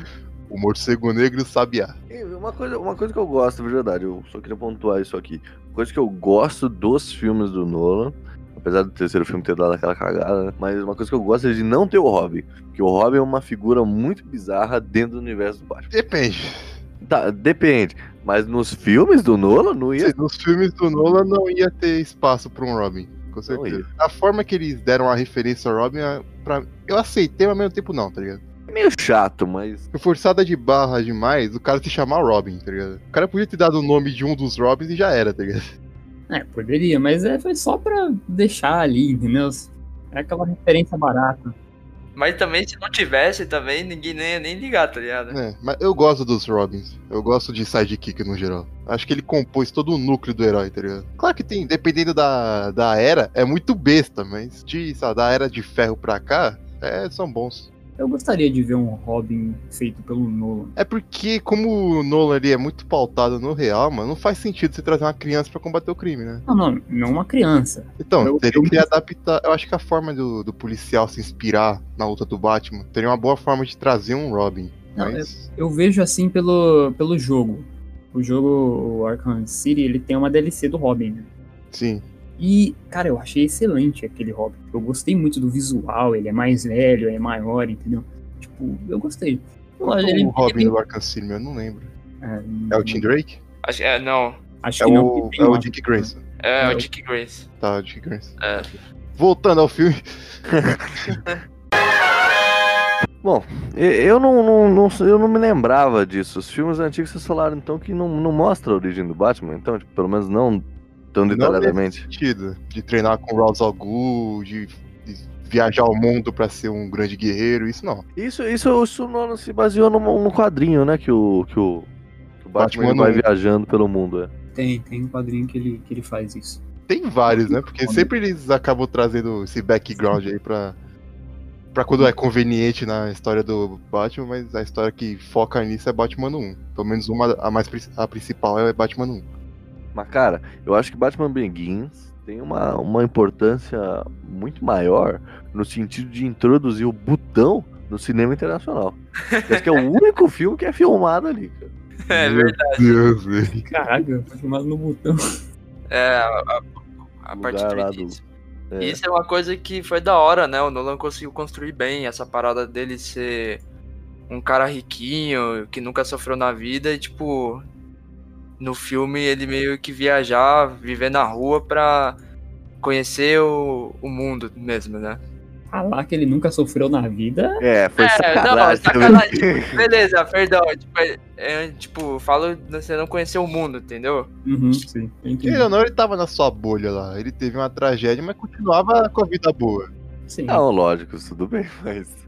O morcego negro e o sabiá. Uma coisa, uma coisa que eu gosto, de verdade, eu só queria pontuar isso aqui. Uma coisa que eu gosto dos filmes do Nolan, apesar do terceiro filme ter dado aquela cagada, né? mas uma coisa que eu gosto é de não ter o Robin. Porque o Robin é uma figura muito bizarra dentro do universo do Batman. Depende. Tá, depende. Mas nos filmes do Nolan não ia. Sim, Nos filmes do Nolan não ia ter espaço pra um Robin. Com certeza. A forma que eles deram a referência ao Robin, pra... eu aceitei, mas ao mesmo tempo não, tá ligado? É meio chato, mas. Forçada de barra demais o cara se chamar Robin, tá ligado? O cara podia ter dado o nome de um dos Robins e já era, tá ligado? É, poderia, mas é, foi só pra deixar ali, entendeu? É aquela referência barata. Mas também, se não tivesse, também ninguém nem ia nem ligar, tá ligado? É, mas eu gosto dos Robins. Eu gosto de sidekick no geral. Acho que ele compôs todo o núcleo do herói, tá ligado? Claro que tem, dependendo da, da era, é muito besta, mas de, sabe, da era de ferro pra cá, é, são bons. Eu gostaria de ver um Robin feito pelo Nolan. É porque, como o Nolan ali é muito pautado no real, mano, não faz sentido você trazer uma criança pra combater o crime, né? Não, não, não uma criança. Então, Eu- teria eu- que adaptar. Eu acho que a forma do, do policial se inspirar na luta do Batman teria uma boa forma de trazer um Robin. Não, Mas. Eu vejo assim pelo, pelo jogo. O jogo, o Arkham City, ele tem uma DLC do Robin, né? Sim. E, cara, eu achei excelente aquele Robin. Eu gostei muito do visual, ele é mais velho, é maior, entendeu? Tipo, eu gostei. Qual é Ele- o Robin ele- do Arkham City, eu não lembro. É, É o Tim Drake? Acho, é, não. Acho É que não. o, é o. Dick Grayson. É, Não. o Dick Grace. Tá, o Dick Grayson. É. Voltando ao filme. Bom, eu não, não, não- eu não me lembrava disso. Os filmes antigos vocês falaram então que não, não mostra a origem do Batman, então, tipo, pelo menos não tão Não detalhadamente. nesse sentido. De treinar com o Ra's al Ghul, de, de viajar ao mundo pra ser um grande guerreiro, isso não. Isso, isso, isso não se baseou no, no quadrinho, né? Que o, que o, que o Batman, Batman vai não- viajando pelo mundo. É. Tem, tem um quadrinho que ele, que ele faz isso. Tem vários, né? Porque sempre eles acabam trazendo esse background aí pra. Pra quando é conveniente na história do Batman, mas a história que foca nisso é Batman 1. Pelo menos uma, a mais a principal é Batman 1. Mas, cara, eu acho que Batman Begins tem uma, uma importância muito maior no sentido de introduzir o botão no cinema internacional. Esse que é o único filme que é filmado ali, cara. É Meu verdade. Deus, velho. Foi filmado no botão. É, a, a, a parte lá do do- início. É. Isso é uma coisa que foi da hora, né? O Nolan conseguiu construir bem essa parada dele ser um cara riquinho, que nunca sofreu na vida e, tipo, no filme ele meio que viajar, viver na rua pra conhecer o, o mundo mesmo, né? Falar que ele nunca sofreu na vida. É, foi É, sacanagem. não, sacanagem. Beleza, perdão. Tipo, é, é, tipo, falo você não conheceu o mundo, entendeu? Uhum, sim. Ele não, ele tava na sua bolha lá. Ele teve uma tragédia, mas continuava com a vida boa. Sim. Não, lógico, tudo bem, mas.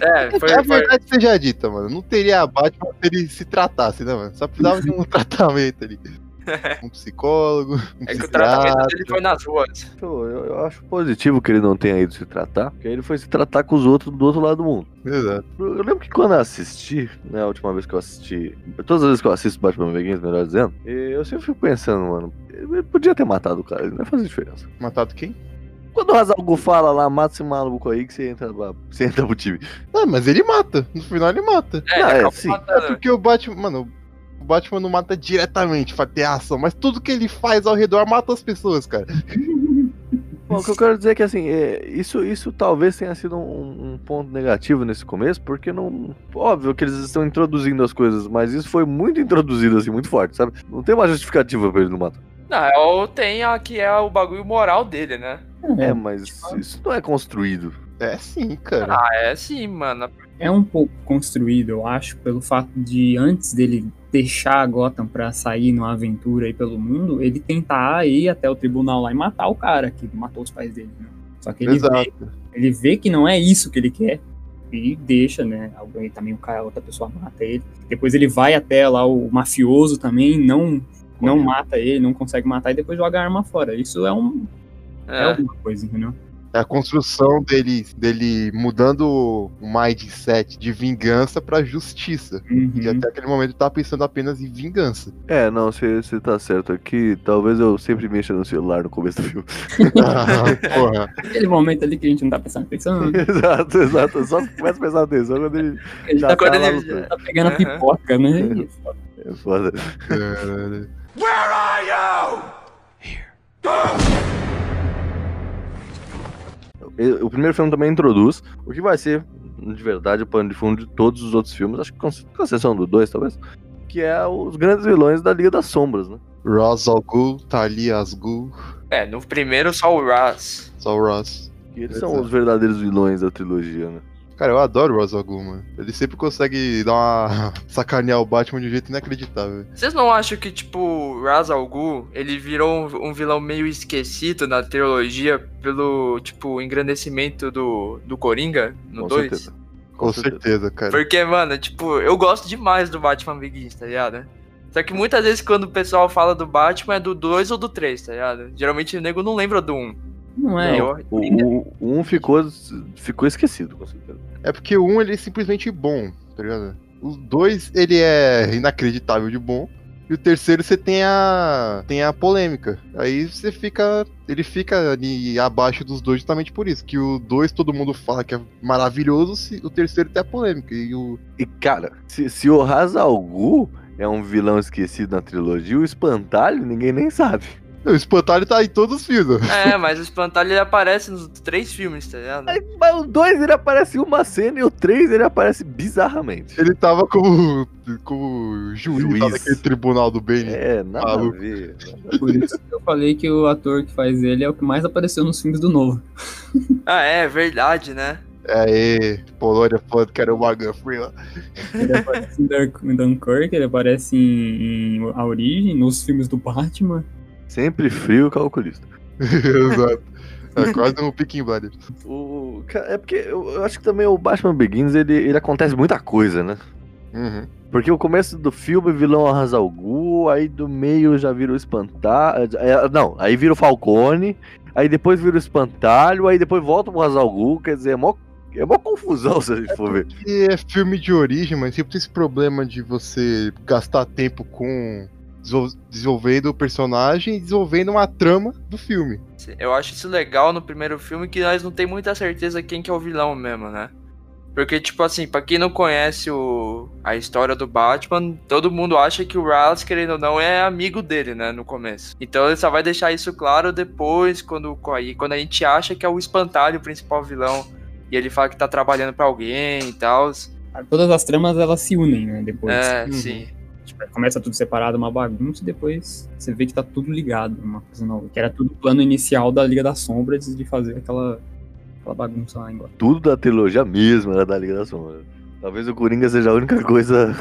É, foi, a foi, verdade seja dita, mano. Não teria Batman se ele se tratasse, né, mano? Só precisava de um tratamento ali. Um psicólogo, um é que o tratamento dele foi nas ruas. Eu, eu- acho positivo que ele não tenha ido se tratar, porque aí ele foi se tratar com os outros do outro lado do mundo. Exato. Eu eu lembro que quando eu assisti, né, a última vez que eu assisti, todas as vezes que eu assisto Batman Begins, melhor dizendo, eu sempre fico pensando, mano, ele podia ter matado o cara, ele não ia fazer diferença. Matado quem? Quando o Hazalgu fala lá, mata esse maluco aí que você entra, você entra pro time. Ah, mas ele mata. No final ele mata. É, Ah, ele é, sim. É porque o Batman, mano, o Batman não mata diretamente pra ter ação, mas tudo que ele faz ao redor mata as pessoas, cara. Bom, o que eu quero dizer é que assim, é, isso, isso talvez tenha sido um, um ponto negativo nesse começo, porque não. Óbvio que eles estão introduzindo as coisas, mas isso foi muito introduzido, assim, muito forte, sabe? Não tem uma justificativa pra ele não matar. Não, é o- tem a que é o bagulho moral dele, né? É, mas isso não é construído. É sim, cara. Ah, é sim, mano. É um pouco construído, eu acho, pelo fato de antes dele deixar a Gotham pra sair numa aventura aí pelo mundo, ele tentar ir até o tribunal lá e matar o cara que matou os pais dele. Né? Só que ele vê, ele vê que não é isso que ele quer e deixa, né? Alguém também o cara, outra pessoa mata ele. Depois ele vai até lá o mafioso também, não não mata ele, não consegue matar e depois joga a arma fora. Isso é um é, É. alguma coisa, entendeu? É a construção dele, dele mudando o mindset de vingança pra justiça. Uhum. E até aquele momento ele tava pensando apenas em vingança. É, não, você você tá certo aqui. Talvez eu sempre mexa no celular no começo do filme. Ah, porra. Aquele momento ali que a gente não tá prestando atenção. exato, exato. Só começa a prestar atenção quando ele Ele já tá, Quando tá lá ele- tá pegando a Aham. pipoca, né? É foda. Caralho. Where are you? E- O primeiro filme também introduz o que vai ser, de verdade, o pano de fundo de todos os outros filmes, acho que com com exceção do 2, talvez, que é os grandes vilões da Liga das Sombras, né? Ra's al Ghul, Talia as Ghul, É, no primeiro só o Raz. só o Ross. E eles Exato. são os verdadeiros vilões da trilogia, né? Cara, eu adoro o Ghul, mano. Ele sempre consegue dar uma sacanear o Batman de um jeito inacreditável. Vocês não acham que, tipo, Ghul, ele virou um, um vilão meio esquecido na trilogia pelo, tipo, engrandecimento do, do Coringa no Com 2? certeza. Com certeza. certeza, cara. Porque, mano, tipo, eu gosto demais do Batman Begins, tá ligado? Só que muitas vezes quando o pessoal fala do Batman é do 2 ou do 3, tá ligado? Geralmente o nego não lembra do 1. Não é. Eu- O, o, o um ficou, ficou esquecido, com certeza. É porque o 1 ele é simplesmente bom, tá ligado? O 2 ele é inacreditável de bom. E o terceiro você tem a tem a polêmica. Aí você fica ele fica ali abaixo dos dois justamente por isso, que o 2 todo mundo fala que é maravilhoso, o terceiro tem a polêmica e o E, cara, se, se o Ra's al Ghul é um vilão esquecido na trilogia, o Espantalho ninguém nem sabe. O espantalho tá em todos os filmes. É, mas o Espantalho ele aparece nos três filmes, tá ligado? Aí, mas o 2 ele aparece em uma cena e o 3 ele aparece bizarramente. Ele tava como como juiz, Juiz. lá naquele tribunal do bem. É, nada a ver. Por isso que eu falei que o ator que faz ele é o que mais apareceu nos filmes do novo. Ah, é, verdade, né? Aê, Polônia falando que era o Morgan Freeman. Ele aparece em Dunkirk, ele aparece em, em A Origem, nos filmes do Batman. Sempre frio calculista. Exato. É quase um Peaking Blinders. O, é porque eu, acho que também o Batman Begins ele, ele acontece muita coisa, né? Uhum. Porque o começo do filme vilão Ra's al Ghul, aí do meio já vira o Espantalho. é, não, aí vira o Falcone, aí depois vira o Espantalho, aí depois volta pro Ra's al Ghul, quer dizer, é mó, é mó confusão se a gente for ver. E é filme de origem, mas sempre tem esse problema de você gastar tempo com desenvolvendo o personagem e desenvolvendo uma trama do filme. Eu acho isso legal no primeiro filme que nós não tem muita certeza quem que é o vilão mesmo, né? Porque, tipo assim, pra quem não conhece o, a história do Batman, todo mundo acha que o Ra's, querendo ou não, é amigo dele, né, no começo. Então ele só vai deixar isso claro depois, quando, aí, quando a gente acha que é o espantalho o principal vilão. E ele fala que tá trabalhando pra alguém e tal. Todas as tramas elas se unem, né? Depois. É, Uhum. sim. Tipo, começa tudo separado, uma bagunça, e depois você vê que tá tudo ligado, uma coisa nova. Que era tudo o plano inicial da Liga das Sombras de fazer aquela, aquela bagunça lá embora. Tudo da trilogia mesmo era da Liga da Sombra. Talvez o Coringa seja a única coisa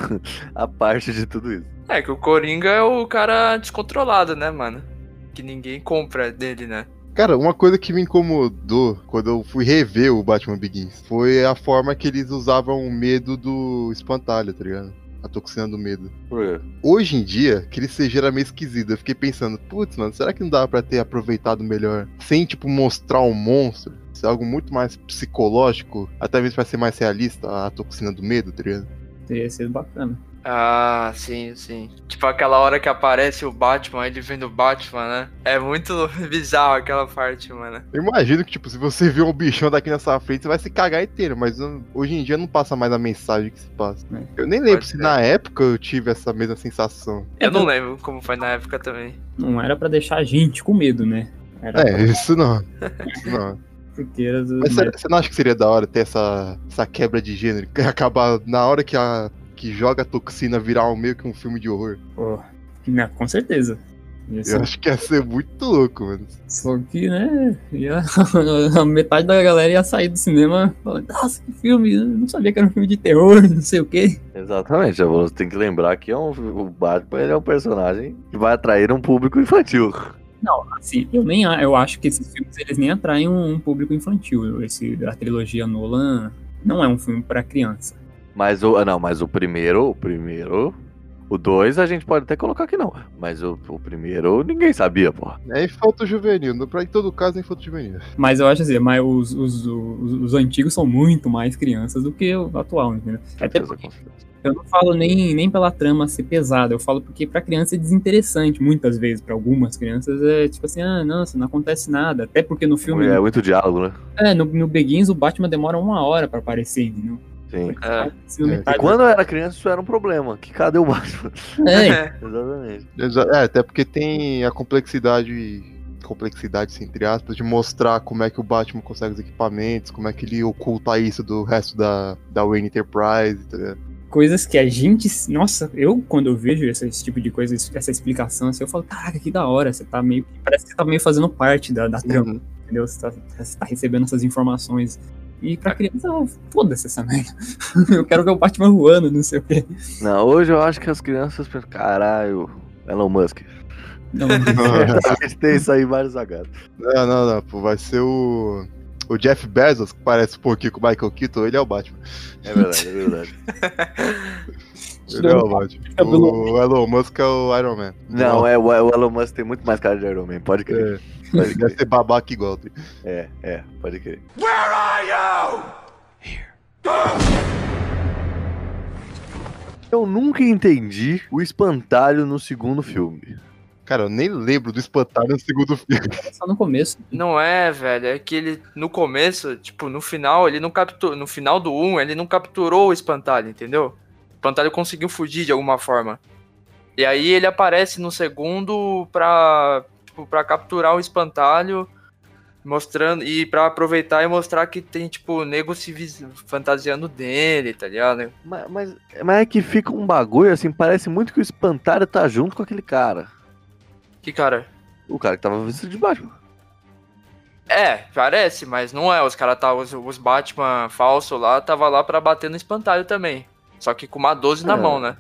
à parte de tudo isso. É que o Coringa é o cara descontrolado, né, mano? Que ninguém compra dele, né? Cara, uma coisa que me incomodou quando eu fui rever o Batman Begins foi a forma que eles usavam o medo do espantalho, tá ligado? A toxina do medo. Quê? Hoje em dia, aquele CG era meio esquisito. Eu fiquei pensando, putz, mano, será que não dava pra ter aproveitado melhor? Sem, tipo, mostrar um monstro? Ser algo muito mais psicológico, até mesmo pra ser mais realista, a toxina do medo, tá ligado? Teria sido bacana. Ah, sim, sim. Tipo aquela hora que aparece o Batman, ele vendo o Batman, né? É muito bizarro aquela parte, mano. Eu imagino que, tipo, se você vê um bichão daqui na sua frente, você vai se cagar inteiro, mas hoje em dia não passa mais a mensagem que se passa. É. Eu nem lembro Pode se ser. na época eu tive essa mesma sensação. Eu não lembro como foi na época também. Não era pra deixar a gente com medo, né? Era É, isso não. Isso não. Mas será- você não acha que seria da hora ter essa, essa quebra de gênero? Que acabar na hora que a que joga a toxina virar um, meio que um filme de horror? Pô, né, com certeza. Ia ser- Eu acho que ia ser muito louco, mano. Só que, né, ia, a metade da galera ia sair do cinema falando, nossa, que filme, eu não sabia que era um filme de terror, não sei o quê. Exatamente, você tem que lembrar que é um, o Batman ele é um personagem que vai atrair um público infantil. Não, assim, eu nem eu acho que esses filmes eles nem atraem um, um público infantil. Esse a trilogia Nolan não é um filme pra criança. Mas o. ah, Não, mas o primeiro, o primeiro. O 2 a gente pode até colocar que não. Mas o, o primeiro ninguém sabia, porra. É infanto juvenil. Pra, em todo caso, é infanto juvenil. Mas eu acho assim, mas os, os, os, os antigos são muito mais crianças do que o atual, entendeu? Até porque eu não falo nem, nem pela trama ser pesada, eu falo porque pra criança é desinteressante, muitas vezes. Pra algumas crianças é tipo assim, ah, nossa, não acontece nada. Até porque no filme. É muito diálogo, né? É, no, no Begins o Batman demora uma hora pra aparecer, entendeu? Sim. É. Filme É. quando eu era criança, isso era um problema. Que cadê o Batman? É, Exatamente. Exa- É, até porque tem a complexidade. Complexidade, assim, entre aspas, de mostrar como é que o Batman consegue os equipamentos, como é que ele oculta isso do resto da, da Wayne Enterprise, tá ligado? coisas que a gente. Nossa, eu quando eu vejo esse, esse tipo de coisa, essa explicação, assim, eu falo, caraca, que da hora. Você tá meio. Parece que você tá meio fazendo parte da, da trama, Uhum. entendeu? Você tá, você tá recebendo essas informações. E pra criança, foda-se essa merda. eu quero ver o Batman voando, não sei o quê. Não, hoje eu acho que as crianças pensam, caralho, Elon Musk. Não, a gente tem isso aí vários sagados. Não, não, não, pô, vai ser o. O Jeff Bezos, que parece um pouquinho com o Michael Keaton, ele é o Batman. É verdade, é verdade. Ele é o Batman. O Elon Musk é o Iron Man. Não, é, o o Elon Musk tem muito mais cara de Iron Man, pode crer. É, ele deve ser babaca igual. É, é, pode crer. Where are you? Eu nunca entendi o espantalho no segundo filme. Cara, eu nem lembro do espantalho no segundo filme. só no começo. Não é, velho. É que ele, no começo, tipo, no final, ele não capturou. No final do 1, ele não capturou o espantalho, entendeu? O espantalho conseguiu fugir de alguma forma. E aí ele aparece no segundo pra, tipo, pra capturar o espantalho, mostrando. E pra aproveitar e mostrar que tem, tipo, nego se fantasiando dele, tá ligado? Mas, mas, mas é que fica um bagulho assim, parece muito que o espantalho tá junto com aquele cara. Que cara. O cara que tava vestido de Batman. É, parece, mas não é. Os caras tá, os, os Batman falso lá, tava lá pra bater no espantalho também. Só que com uma 12 na É. mão, né?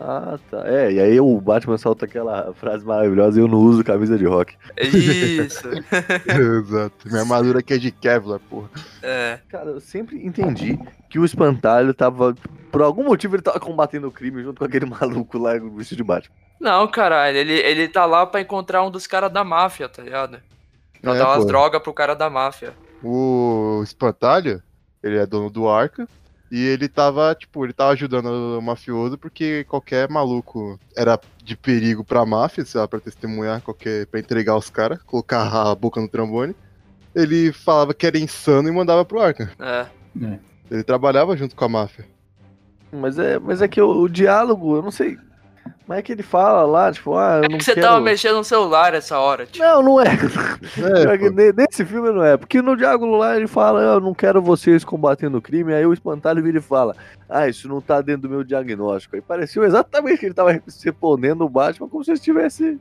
Ah, tá. É, e aí o Batman solta aquela frase maravilhosa, eu não uso camisa de rock. Isso. Exato. Minha armadura aqui é de Kevlar, porra. É. Cara, eu sempre entendi que o espantalho tava. Por algum motivo ele tava combatendo o crime junto com aquele maluco lá vestido de Batman. Não, caralho, ele, ele tá lá pra encontrar um dos caras da máfia, tá ligado? Pra É, dar umas drogas pro cara da máfia. O espantalho, ele é dono do Arca. E ele tava, tipo, ele tava ajudando o mafioso porque qualquer maluco era de perigo pra máfia, sei lá, pra testemunhar, qualquer, pra entregar os caras, colocar a boca no trombone. Ele falava que era insano e mandava pro Arca. É. Ele trabalhava junto com a máfia. Mas é, mas é que o, o diálogo, eu não sei. Mas é que ele fala lá, tipo, ah, eu É não que você quero... tava mexendo no celular essa hora, tipo. Não, não é. É, Nesse filme não é. Porque no diálogo lá ele fala, eu não quero vocês combatendo o crime. Aí o espantalho vira e fala, ah, isso não tá dentro do meu diagnóstico. Aí pareceu exatamente que ele tava respondendo o Batman como se ele estivesse.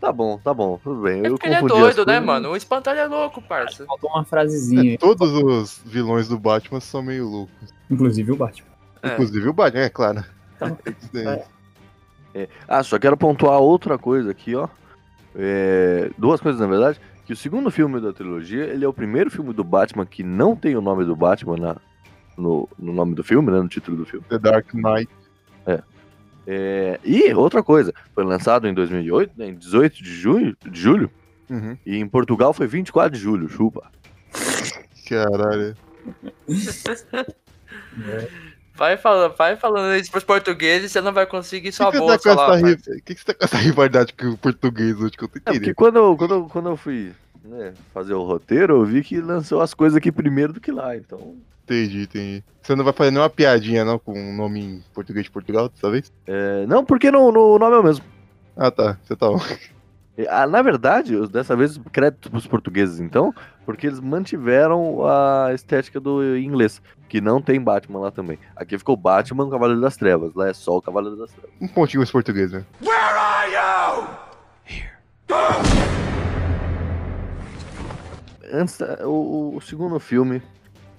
Tá bom, tá bom, tudo bem. É eu porque ele é doido, né, mano? O espantalho é louco, parça. Faltou uma frasezinha, Todos os vilões do Batman são meio loucos. inclusive o Batman. É. Inclusive o Batman, é claro. É. É. Ah, só quero pontuar outra coisa aqui, ó. É, Duas coisas, na verdade. Que o segundo filme da trilogia, ele é o primeiro filme do Batman que não tem o nome do Batman na, no, no nome do filme, né? No título do filme. The Dark Knight. É, e outra coisa, foi lançado em 2008, né, em 18 de junho, de julho, Uhum. e em Portugal foi 24 de julho, chupa. Caralho. Vai falando, vai falando isso pros portugueses, você não vai conseguir sua O que, que, bolsa você tá com lá. ri- que, que você tá com essa rivalidade com o português hoje que eu tô É, porque quando eu, quando, eu, quando eu fui né, fazer o roteiro, eu vi que lançou as coisas aqui primeiro do que lá, então... Entendi, entendi. Você não vai fazer nenhuma piadinha, não, com um nome em português de Portugal dessa vez? é, não, porque no, no nome é o mesmo. Ah, tá. Você tá bom. Ah, na verdade, dessa vez, crédito pros portugueses, então, porque eles mantiveram a estética do inglês, que não tem Batman lá também. Aqui ficou Batman, Cavaleiro das Trevas, lá é só o Cavaleiro das Trevas. Um pontinho esse português, né? Where are you? Antes, da- o, o segundo filme,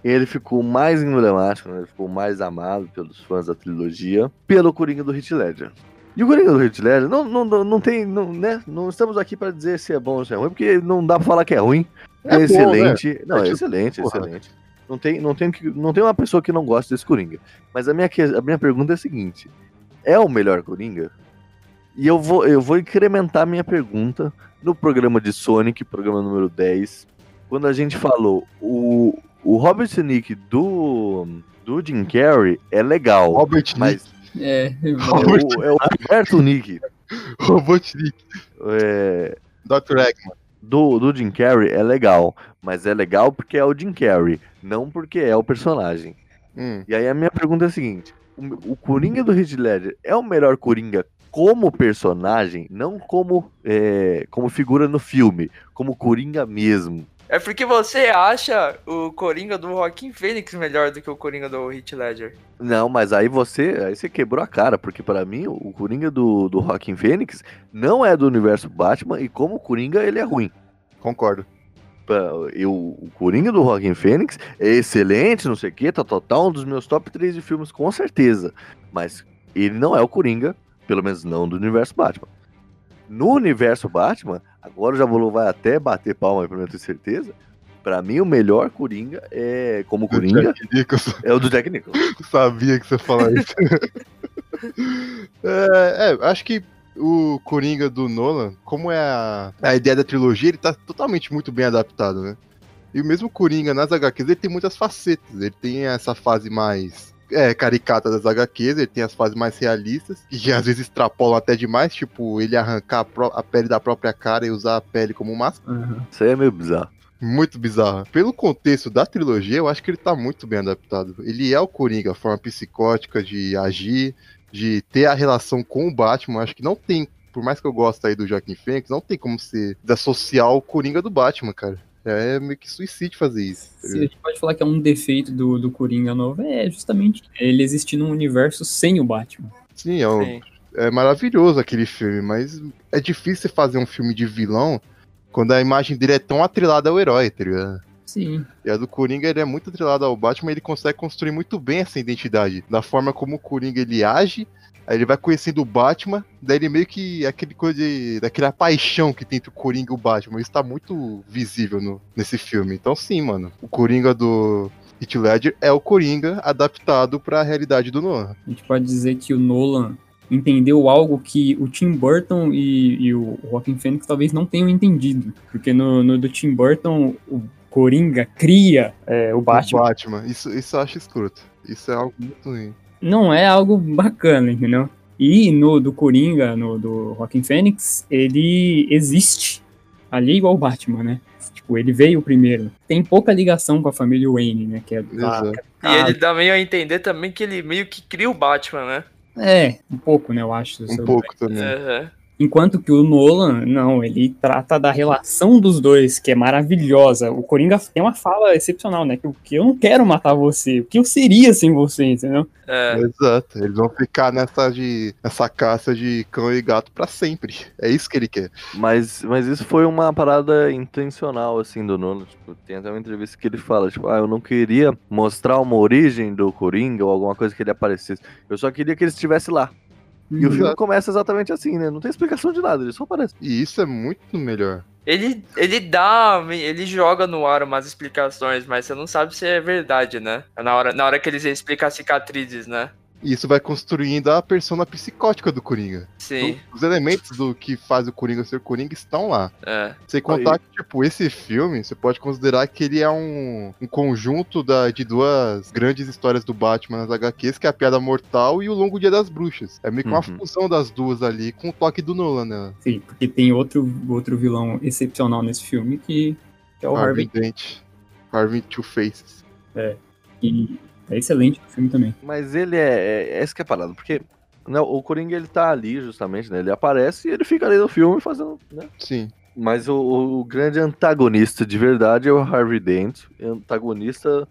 ele ficou mais emblemático, né? ele ficou mais amado pelos fãs da trilogia, pelo Coringa do Heath Ledger. E o Coringa do Heath Ledger, não, não, não, tem, não, né? Não estamos aqui para dizer se é bom ou se é ruim, porque não dá pra falar que é ruim. É, É bom, excelente. Não, É é, tipo, excelente, porra. excelente. Não tem, não, tem, não tem uma pessoa que não goste desse Coringa. Mas a minha, a minha pergunta é a seguinte: é o melhor Coringa? E eu vou, eu vou incrementar minha pergunta no programa de Sonic, programa número 10, quando a gente falou o, o Robert Nick do, do Jim Carrey é legal, Robert mas É, é o, é o Roberto Nick Robotnik. é, Dr. Eggman. do, do Jim Carrey é legal, mas é legal porque é o Jim Carrey, não porque é o personagem. Hum. E aí a minha pergunta é a seguinte: o, o Coringa do Heath Ledger é o melhor Coringa como personagem, não como, é, como figura no filme, como Coringa mesmo. É porque você acha o Coringa do Joaquim Fênix melhor do que o Coringa do Heath Ledger. Não, mas aí você, aí você quebrou a cara, porque para mim o Coringa do, do Joaquin Phoenix não é do universo Batman e como Coringa ele é ruim. Concordo. Eu, o Coringa do Joaquin Phoenix é excelente, não sei o que, tá total, um dos meus top 3 de filmes com certeza. Mas ele não é o Coringa, pelo menos não do universo Batman. No universo Batman, agora o Jabulu vai até bater palma aí pra mim ter certeza. Pra mim, o melhor Coringa é como Do Coringa é o do Jack Nicholson. Eu sabia que você ia falar isso. é, é, acho que o Coringa do Nolan, como é a, a ideia da trilogia, ele tá totalmente muito bem adaptado, né? E o mesmo Coringa nas HQs, ele tem muitas facetas. Ele tem essa fase mais é, caricata das HQs, ele tem as fases mais realistas, que às vezes extrapolam até demais, tipo, ele arrancar a, pró- a pele da própria cara e usar a pele como máscara. Isso aí é meio bizarro. Muito bizarro. Pelo contexto da trilogia, eu acho que ele tá muito bem adaptado. Ele é o Coringa, a forma psicótica de agir, de ter a relação com o Batman. Acho que não tem, por mais que eu goste aí do Joaquim Fênix, não tem como se desassociar o Coringa do Batman, cara. É meio que suicídio fazer isso. tá Se a gente pode falar que é um defeito do, do Coringa novo, é justamente ele existir num universo sem o Batman. Sim, é, um- é maravilhoso aquele filme, mas é difícil fazer um filme de vilão quando a imagem dele é tão atrelada ao herói, tá ligado? Sim. E a do Coringa ele é muito atrelado ao Batman, ele consegue construir muito bem essa identidade. Da forma como o Coringa ele age, aí ele vai conhecendo o Batman, daí ele meio que aquele coisa de. daquela paixão que tem entre o Coringa e o Batman. Isso tá muito visível no, nesse filme. Então sim, mano. O Coringa do Heath Ledger é o Coringa adaptado pra realidade do Nolan. A gente pode dizer que o Nolan entendeu algo que o Tim Burton e, e o Joaquin Phoenix talvez não tenham entendido. Porque no, no do Tim Burton, o Coringa cria é, o O Batman. Batman. Isso, isso eu acho escroto. Isso é algo muito ruim. Não é algo bacana, entendeu? E no do Coringa, no do Joaquin Phoenix, ele existe ali igual o Batman, né? Tipo, ele veio primeiro. Tem pouca ligação com a família Wayne, né? Que é do Exato. E ele dá meio a entender também que ele meio que cria o Batman, né? É, um pouco, né? Eu acho. Um pouco também. Aham. Enquanto que o Nolan, não, ele trata da relação dos dois, que é maravilhosa. O Coringa tem uma fala excepcional, né? Que, o que eu não quero matar você, o que eu seria sem você, entendeu? É. Exato, eles vão ficar nessa de nessa caça de cão e gato pra sempre. É isso que ele quer. Mas, mas isso foi uma parada intencional, assim, do Nolan. Tipo, tem até uma entrevista que ele fala, tipo, ah, eu não queria mostrar uma origem do Coringa ou alguma coisa que ele aparecesse. Eu só queria que ele estivesse lá. E o filme começa exatamente assim, né? Não tem explicação de nada, ele só aparece. E isso é muito melhor. Ele, ele dá, ele joga no ar umas explicações, mas você não sabe se é verdade, né? Na hora, na hora que eles explicam as cicatrizes, né? E isso vai construindo a persona psicótica do Coringa. Sim, Então, os elementos do que faz o Coringa ser Coringa estão lá. é. Sem contar que, tipo, esse filme, você pode considerar que ele é um, um conjunto da, de duas grandes histórias do Batman nas HQs, que é a Piada Mortal e o Longo Dia das Bruxas. É meio que uma Uhum. fusão das duas ali, com o toque do Nolan, né? Sim, porque tem outro, outro vilão excepcional nesse filme que, que é o Harvey, Dent. Harvey Two Faces. que é excelente no filme também. Mas ele é. é essa que é a parada, porque né, o Coringa ele tá ali justamente, né? Ele aparece e ele fica ali no filme fazendo. Né? Sim. Mas o, o grande antagonista de verdade é o Harvey Dent. Antagonista,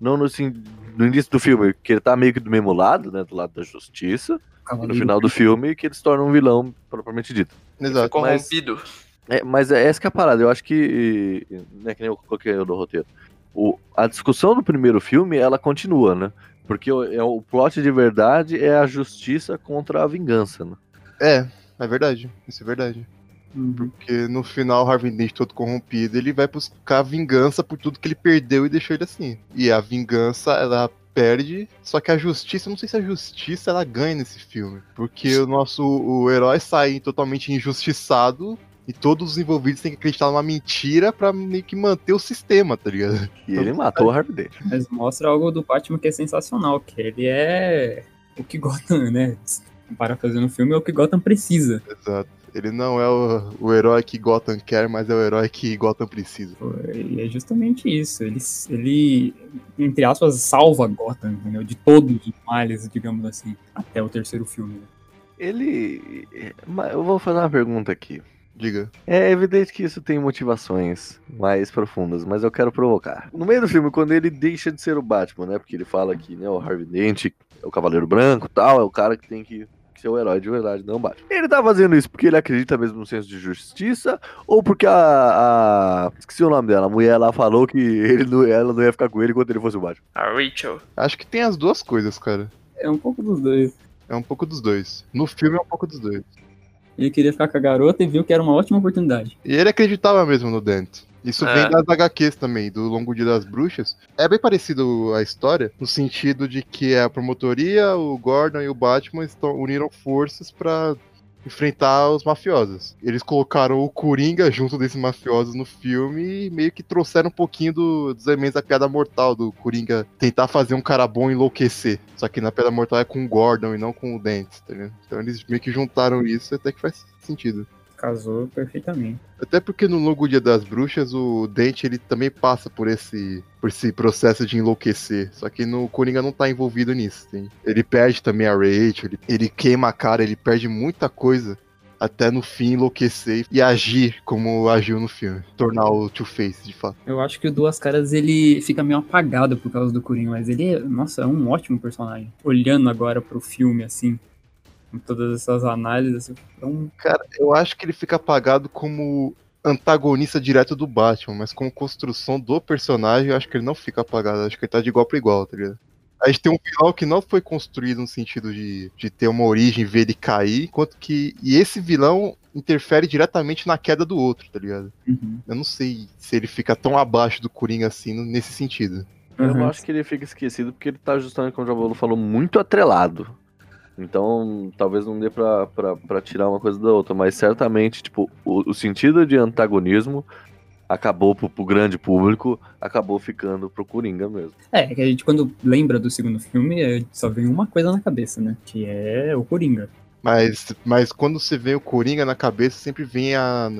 não no, assim, no início do filme, que ele tá meio que do mesmo lado, né? Do lado da justiça. No final do filme, que ele se torna um vilão propriamente dito. Exato. mas- Corrompido. É, mas é essa que é a parada. Eu acho que. Né, que nem eu coloquei no roteiro. O, a discussão do primeiro filme, ela continua, né? Porque o, é, o plot de verdade é a justiça contra a vingança, né? É, é verdade. Isso é verdade. Uhum. Porque no final, o Harvey Dent todo corrompido, ele vai buscar vingança por tudo que ele perdeu e deixou ele assim. E a vingança, ela perde, só que a justiça, não sei se a justiça ela ganha nesse filme, porque o nosso o herói sai totalmente injustiçado e todos os envolvidos têm que acreditar numa mentira pra meio que manter o sistema, tá ligado? E ele matou o Harvey Dent. Mas mostra algo do Batman que é sensacional, que ele é o que Gotham, né? Para fazer no filme é o que Gotham precisa. Exato. Ele não é o, o herói que Gotham quer, mas é o herói que Gotham precisa. E é justamente isso. Ele, ele, entre aspas, salva Gotham, entendeu? De todos os males, digamos assim, até o terceiro filme. Ele. Eu vou fazer uma pergunta aqui. Diga. É evidente que isso tem motivações mais profundas, mas eu quero provocar. No meio do filme, quando ele deixa de ser o Batman, né? Porque ele fala que né, o Harvey Dent é o Cavaleiro Branco tal, é o cara que tem que ser o herói de verdade, não o Batman. Ele tá fazendo isso porque ele acredita mesmo no senso de justiça, ou porque a. a- Esqueci o nome dela, a mulher lá falou que ele não, ela não ia ficar com ele enquanto ele fosse o Batman. A Rachel. Acho que tem as duas coisas, cara. É um pouco dos dois. É um pouco dos dois. No filme é um pouco dos dois. Ele queria ficar com a garota e viu que era uma ótima oportunidade. E ele acreditava mesmo no Dent. Isso É. vem das HQs também, do Longo Dia das Bruxas. É bem parecido a história, no sentido de que a promotoria, o Gordon e o Batman estão, uniram forças pra enfrentar os mafiosos. Eles colocaram o Coringa junto desses mafiosos no filme e meio que trouxeram um pouquinho do, dos elementos da piada mortal, do Coringa tentar fazer um cara bom enlouquecer. Só que na piada mortal é com o Gordon e não com o Dent, tá ligado? Então eles meio que juntaram isso até que faz sentido. Casou perfeitamente. Até porque no Longo Dia das Bruxas, o Dente ele também passa por esse, por esse processo de enlouquecer. Só que no Coringa não tá envolvido nisso. Tem. Ele perde também a Rachel, ele, ele queima a cara, ele perde muita coisa até no fim enlouquecer e agir como agiu no filme. Tornar o Two-Face, de fato. Eu acho que o Duas Caras ele fica meio apagado por causa do Coringa, mas ele é, nossa, é um ótimo personagem. Olhando agora pro filme, assim, todas essas análises, um Cara, eu acho que ele fica apagado como antagonista direto do Batman, mas como construção do personagem, eu acho que ele não fica apagado. Eu acho que ele tá de igual pra igual, tá ligado? A gente tem um vilão que não foi construído no sentido de, de ter uma origem, ver ele cair, enquanto que. E esse vilão interfere diretamente na queda do outro, tá ligado? Uhum. Eu não sei se ele fica tão abaixo do Coringa assim nesse sentido. Eu Uhum. acho que ele fica esquecido porque ele tá justamente, como o Jabolo falou, muito atrelado. Então, talvez não dê pra, pra, pra tirar uma coisa da outra, mas certamente, tipo, o, o sentido de antagonismo acabou pro, pro grande público, acabou ficando pro Coringa mesmo. É, que a gente quando lembra do segundo filme, é, só vem uma coisa na cabeça, né? Que é o Coringa. Mas, mas quando você vê o Coringa na cabeça, sempre vem a,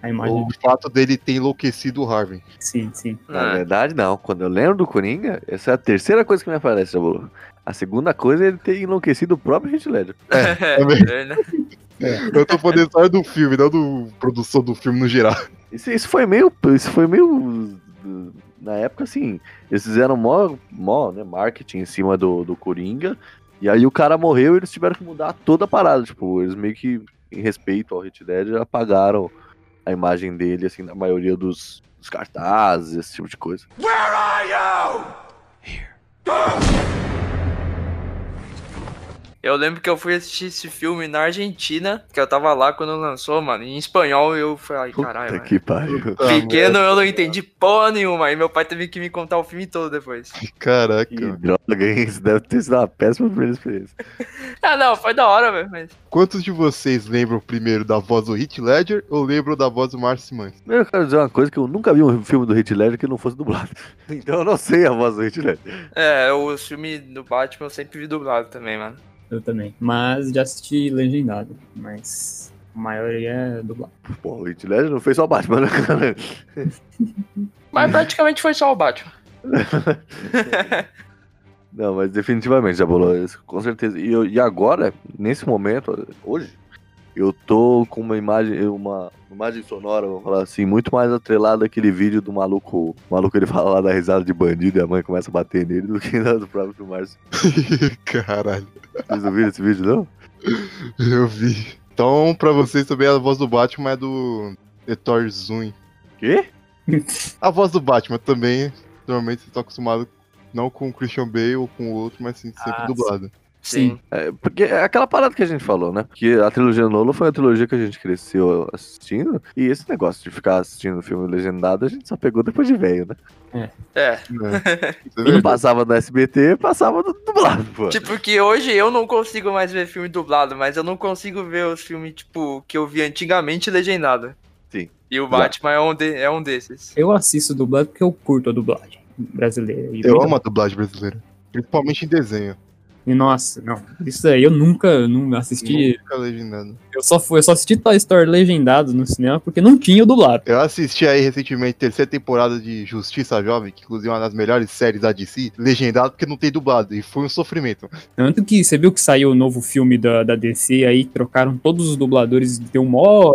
A imagem o fato dele ter enlouquecido o Harvey. Sim, sim. Na É. verdade, não. Quando eu lembro do Coringa, essa é a terceira coisa que me aparece, Jabolo. A segunda coisa é ele ter enlouquecido o próprio Heath Ledger. É, mesmo. é, né? Eu tô falando só do filme, não do produção do filme no geral. Isso, isso foi meio. Isso foi meio. Na época, assim, eles fizeram mó, mó né, marketing em cima do, do Coringa. E aí o cara morreu e eles tiveram que mudar toda a parada. Tipo, eles meio que, em respeito ao Hit Ledger, apagaram a imagem dele, assim, na maioria dos, dos cartazes, esse tipo de coisa. Eu lembro que eu fui assistir esse filme na Argentina, que eu tava lá quando lançou, mano. Em espanhol eu falei, ai, caralho, Puta que pariu. Pequeno eu não entendi porra nenhuma. Aí meu pai teve que me contar o filme todo depois. Caraca. Que droga, hein? Isso deve ter sido uma péssima primeira experiência. Ah, não, foi da hora, velho. Mas... Quantos de vocês lembram primeiro da voz do Hit Ledger ou lembram da voz do Márcio Simões? Eu quero dizer uma coisa, que eu nunca vi um filme do Hit Ledger que não fosse dublado. Então eu não sei a voz do Hit Ledger. É, o filme do Batman eu sempre vi dublado também, mano. Eu também. Mas já assisti legendado. Mas a maioria é dublado. Pô, o Hit Ledger não fez só Batman, né, cara? Mas praticamente foi só o Batman. Não, mas definitivamente já bolou isso, com certeza. E, eu- e agora, nesse momento, hoje, eu tô com uma imagem, uma imagem sonora, vamos falar assim, muito mais atrelada àquele vídeo do maluco. O maluco ele fala lá da risada de bandido e a mãe começa a bater nele do que da do próprio Márcio. Caralho, Vocês não viram esse vídeo, não? eu vi. Então, pra vocês também, a voz do Batman é do Etor Zun. Quê? A voz do Batman também, normalmente vocês estão acostumados não com o Christian Bale ou com o outro, mas sim, sempre Ah, dublado. Sim. É, porque é aquela parada que a gente falou, né? Porque a trilogia Nolan foi a trilogia que a gente cresceu assistindo. E esse negócio de ficar assistindo filme legendado, a gente só pegou depois de velho, né? É. É. Isso é Quando verdade. passava no SBT, passava no dublado, pô. Tipo que hoje eu não consigo mais ver filme dublado, mas eu não consigo ver os filmes, tipo, que eu vi antigamente legendado. Sim. E o Batman é um, de- é um desses. Eu assisto dublado porque eu curto a dublagem brasileira. E, Eu amo a dublagem brasileira. Principalmente em desenho. E nossa, não. Isso aí eu nunca não assisti. Nunca legendado. Eu só, fui, eu só assisti Toy Story legendado no cinema porque não tinha o dublado. Eu assisti aí recentemente a terceira temporada de Justiça Jovem, que inclusive é uma das melhores séries da DC, legendado porque não tem dublado, e foi um sofrimento. Tanto que você viu que saiu o novo filme da, da DC, aí trocaram todos os dubladores, deu mó.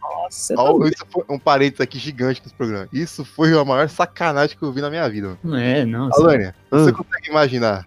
Nossa, tá Ó, Isso foi um parênteses aqui gigante nesse programa. Isso foi a maior sacanagem que eu vi na minha vida. mano. Não é, não. Alânia, você Ah. consegue imaginar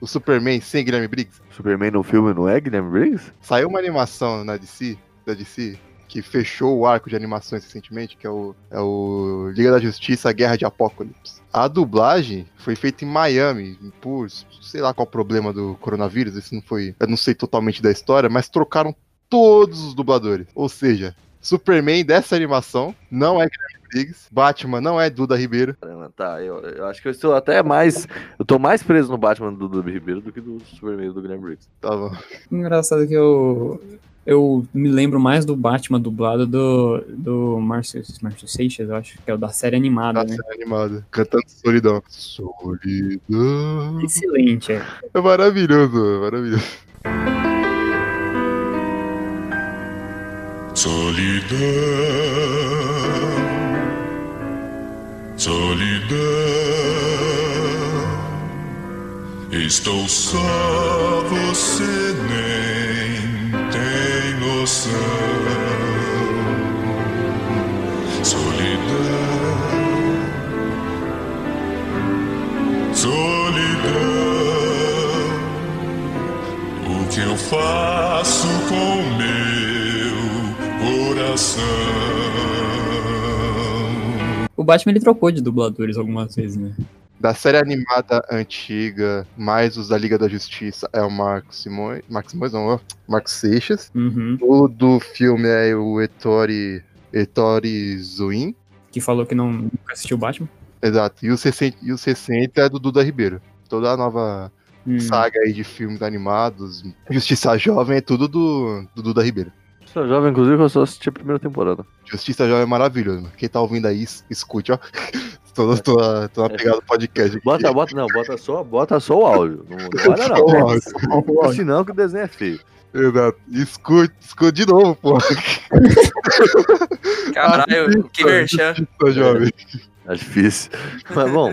o Superman sem Guilherme Briggs? Superman no filme não é Guilherme Briggs? Saiu uma animação na DC, da DC, que fechou o arco de animações recentemente, que é o, é o Liga da Justiça Guerra de Apocalipse. A dublagem foi feita em Miami, por sei lá qual o problema do coronavírus, esse não foi. Eu não sei totalmente da história, mas trocaram todos os dubladores. Ou seja, Superman dessa animação não é Guilherme Briggs, Batman não é Duda Ribeiro. Caramba, Tá, eu, eu acho que eu estou até mais. Eu tô mais preso no Batman do Dudu Ribeiro do que do Superman do Guilherme Briggs. Tá bom. Engraçado que eu. Eu me lembro mais do Batman dublado do, do Márcio Márcio Seixas, eu acho, que é o da série animada, Da né? série animada. Cantando Solidão. Solidão. Excelente, é. É maravilhoso, é maravilhoso. Solidão, solidão. Estou só, você nem tem noção. Solidão, solidão. O que eu faço com meu coração? O Batman ele trocou de dubladores algumas vezes, né? Da série animada antiga, mais os da Liga da Justiça, é o Marcos Simões. Marcos Simões, não, ó, Marcos Seixas. Uhum. O do filme é o Ettore. Ettore Zuin. Que falou que não nunca assistiu o Batman. Exato. E o 60, e o 60 é do Duda Ribeiro. Toda a nova Hum. saga aí de filmes animados. Justiça Jovem é tudo do, do Duda Ribeiro. Sou jovem, inclusive, eu só assisti a primeira temporada. Justiça Jovem é maravilhoso. mano. Quem tá ouvindo aí, es- escute, ó. tô, tô, tô na pegada do podcast. aqui. Bota, bota, não, bota só, bota só o áudio. Não, não olha o não. áudio. Senão que o desenho é feio. Exato. Escute, escute de novo, pô. Caralho, que merchan. Justiça Jovem. É difícil. Mas bom,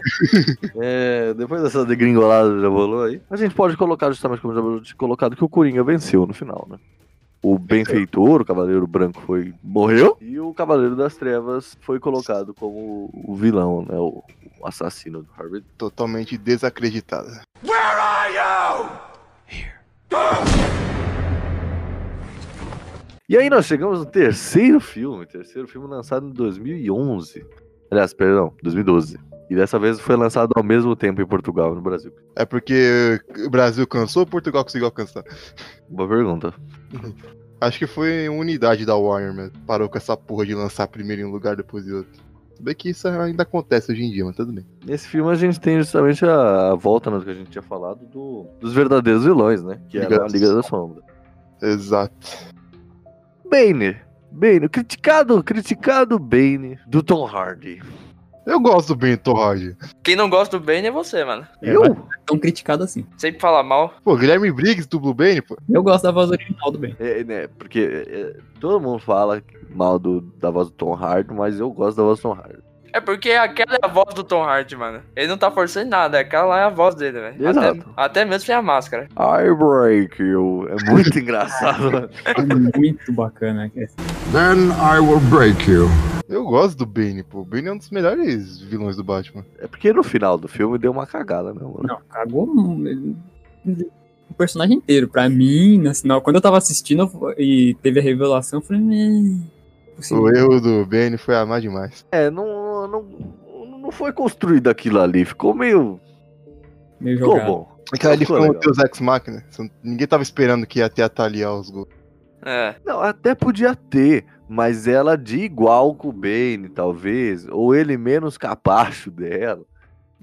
é, depois dessa degringolada já rolou aí, a gente pode colocar justamente como já falou, colocado que o Coringa venceu no final, né? O benfeitor, o Cavaleiro Branco, foi morreu e o Cavaleiro das Trevas foi colocado como o vilão, né? O, o assassino do Harvey. Totalmente desacreditada. E aí nós chegamos no terceiro filme, terceiro filme lançado em 2011. Aliás, perdão, 2012. E dessa vez foi lançado ao mesmo tempo em Portugal e no Brasil. É porque o Brasil cansou ou Portugal conseguiu alcançar? Boa pergunta. Acho que foi uma unidade da Warner. Parou com essa porra de lançar primeiro em um lugar, depois em outro. Se bem que isso ainda acontece hoje em dia, mas tudo bem. Nesse filme a gente tem justamente a, a volta né, do que a gente tinha falado do- dos verdadeiros vilões, né? Que Liga era a Liga da Sombra. Exato. Bane. Bane, criticado, criticado Bane do Tom Hardy. Eu gosto do Bento Hardy. Quem não gosta do Bane é você, mano. É, Eu? é tão criticado assim. Sempre fala mal. Pô, Guilherme Briggs do Blue Bane, pô. Eu gosto da voz original do Ben. É, né, porque é, todo mundo fala mal do, da voz do Tom Hardy, mas eu gosto da voz do Tom Hardy. É porque aquela é a voz do Tom Hardy, mano. Ele não tá forçando nada, aquela lá é a voz dele, velho. Até, Exato. até mesmo sem a máscara. I break you. É muito engraçado. É muito bacana. Then I will break you. Eu gosto do Bane, pô. O Bane é um dos melhores vilões do Batman. É porque no final do filme deu uma cagada, né, mano? Não, cagou o personagem inteiro. Pra mim, no final, quando eu tava assistindo e teve a revelação, eu falei. O erro do Bane foi amar demais. É, não, não, não foi construído aquilo ali. Ficou meio. meio Ficou jogado. bom. Aquela ali Ficou foi um. Deus Ex Machina. Ninguém tava esperando que ia ter a Thalia aos gols. É. Não, até podia ter, mas ela de igual com o Bane, talvez. Ou ele menos capacho dela.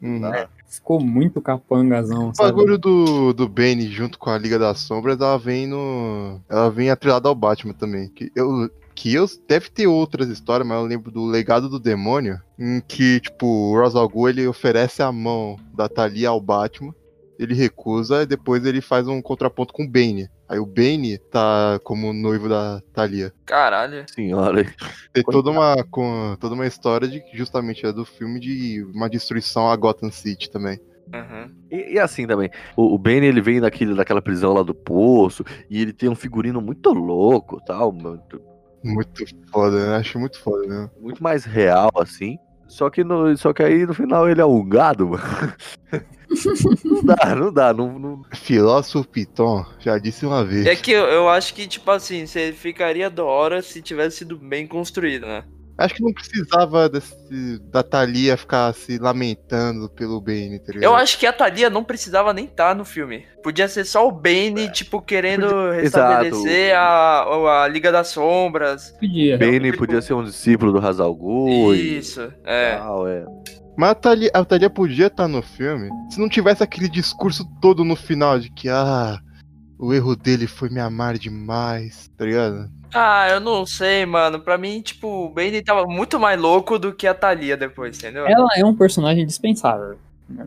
Uhum. tá? Ficou muito capangazão, O sabe? bagulho do, do Bane junto com a Liga das Sombras, ela vem no. Ela vem atrelada ao Batman também. Que eu. Que eu deve ter outras histórias, mas eu lembro do Legado do Demônio, em que, tipo, o Ra's al Ghul, ele oferece a mão da Thalia ao Batman, ele recusa e depois ele faz um contraponto com o Bane. Aí o Bane tá como noivo da Thalia. Caralho. Senhora. Tem toda uma, com, toda uma história de que justamente é do filme de uma destruição a Gotham City também. Uhum. E, e assim também, o, o Bane ele vem daquele, daquela prisão lá do poço, e ele tem um figurino muito louco tal, muito, Muito foda, né? Acho muito foda, né? muito mais real, assim. Só que, no, só que aí no final ele é um gado, mano. não dá, não dá. Não, não- Filósofo Piton, já disse uma vez. É que eu, eu acho que, tipo assim, você ficaria da hora se tivesse sido bem construído, né? Acho que não precisava desse, da Thalia ficar se lamentando pelo Bane, tá ligado? Eu acho que a Thalia não precisava nem estar no filme. Podia ser só o Bane, tipo, querendo restabelecer a, a Liga das Sombras. Podia. Bane podia ser um discípulo do Hazal Ghul e Isso, é. tal, é. Mas a Thalia, a Thalia podia estar no filme se não tivesse aquele discurso todo no final de que, ah, o erro dele foi me amar demais, tá ligado? Ah, eu não sei, mano. Pra mim, tipo, o Bane tava muito mais louco do que a Thalia depois, entendeu? Ela é um personagem dispensável.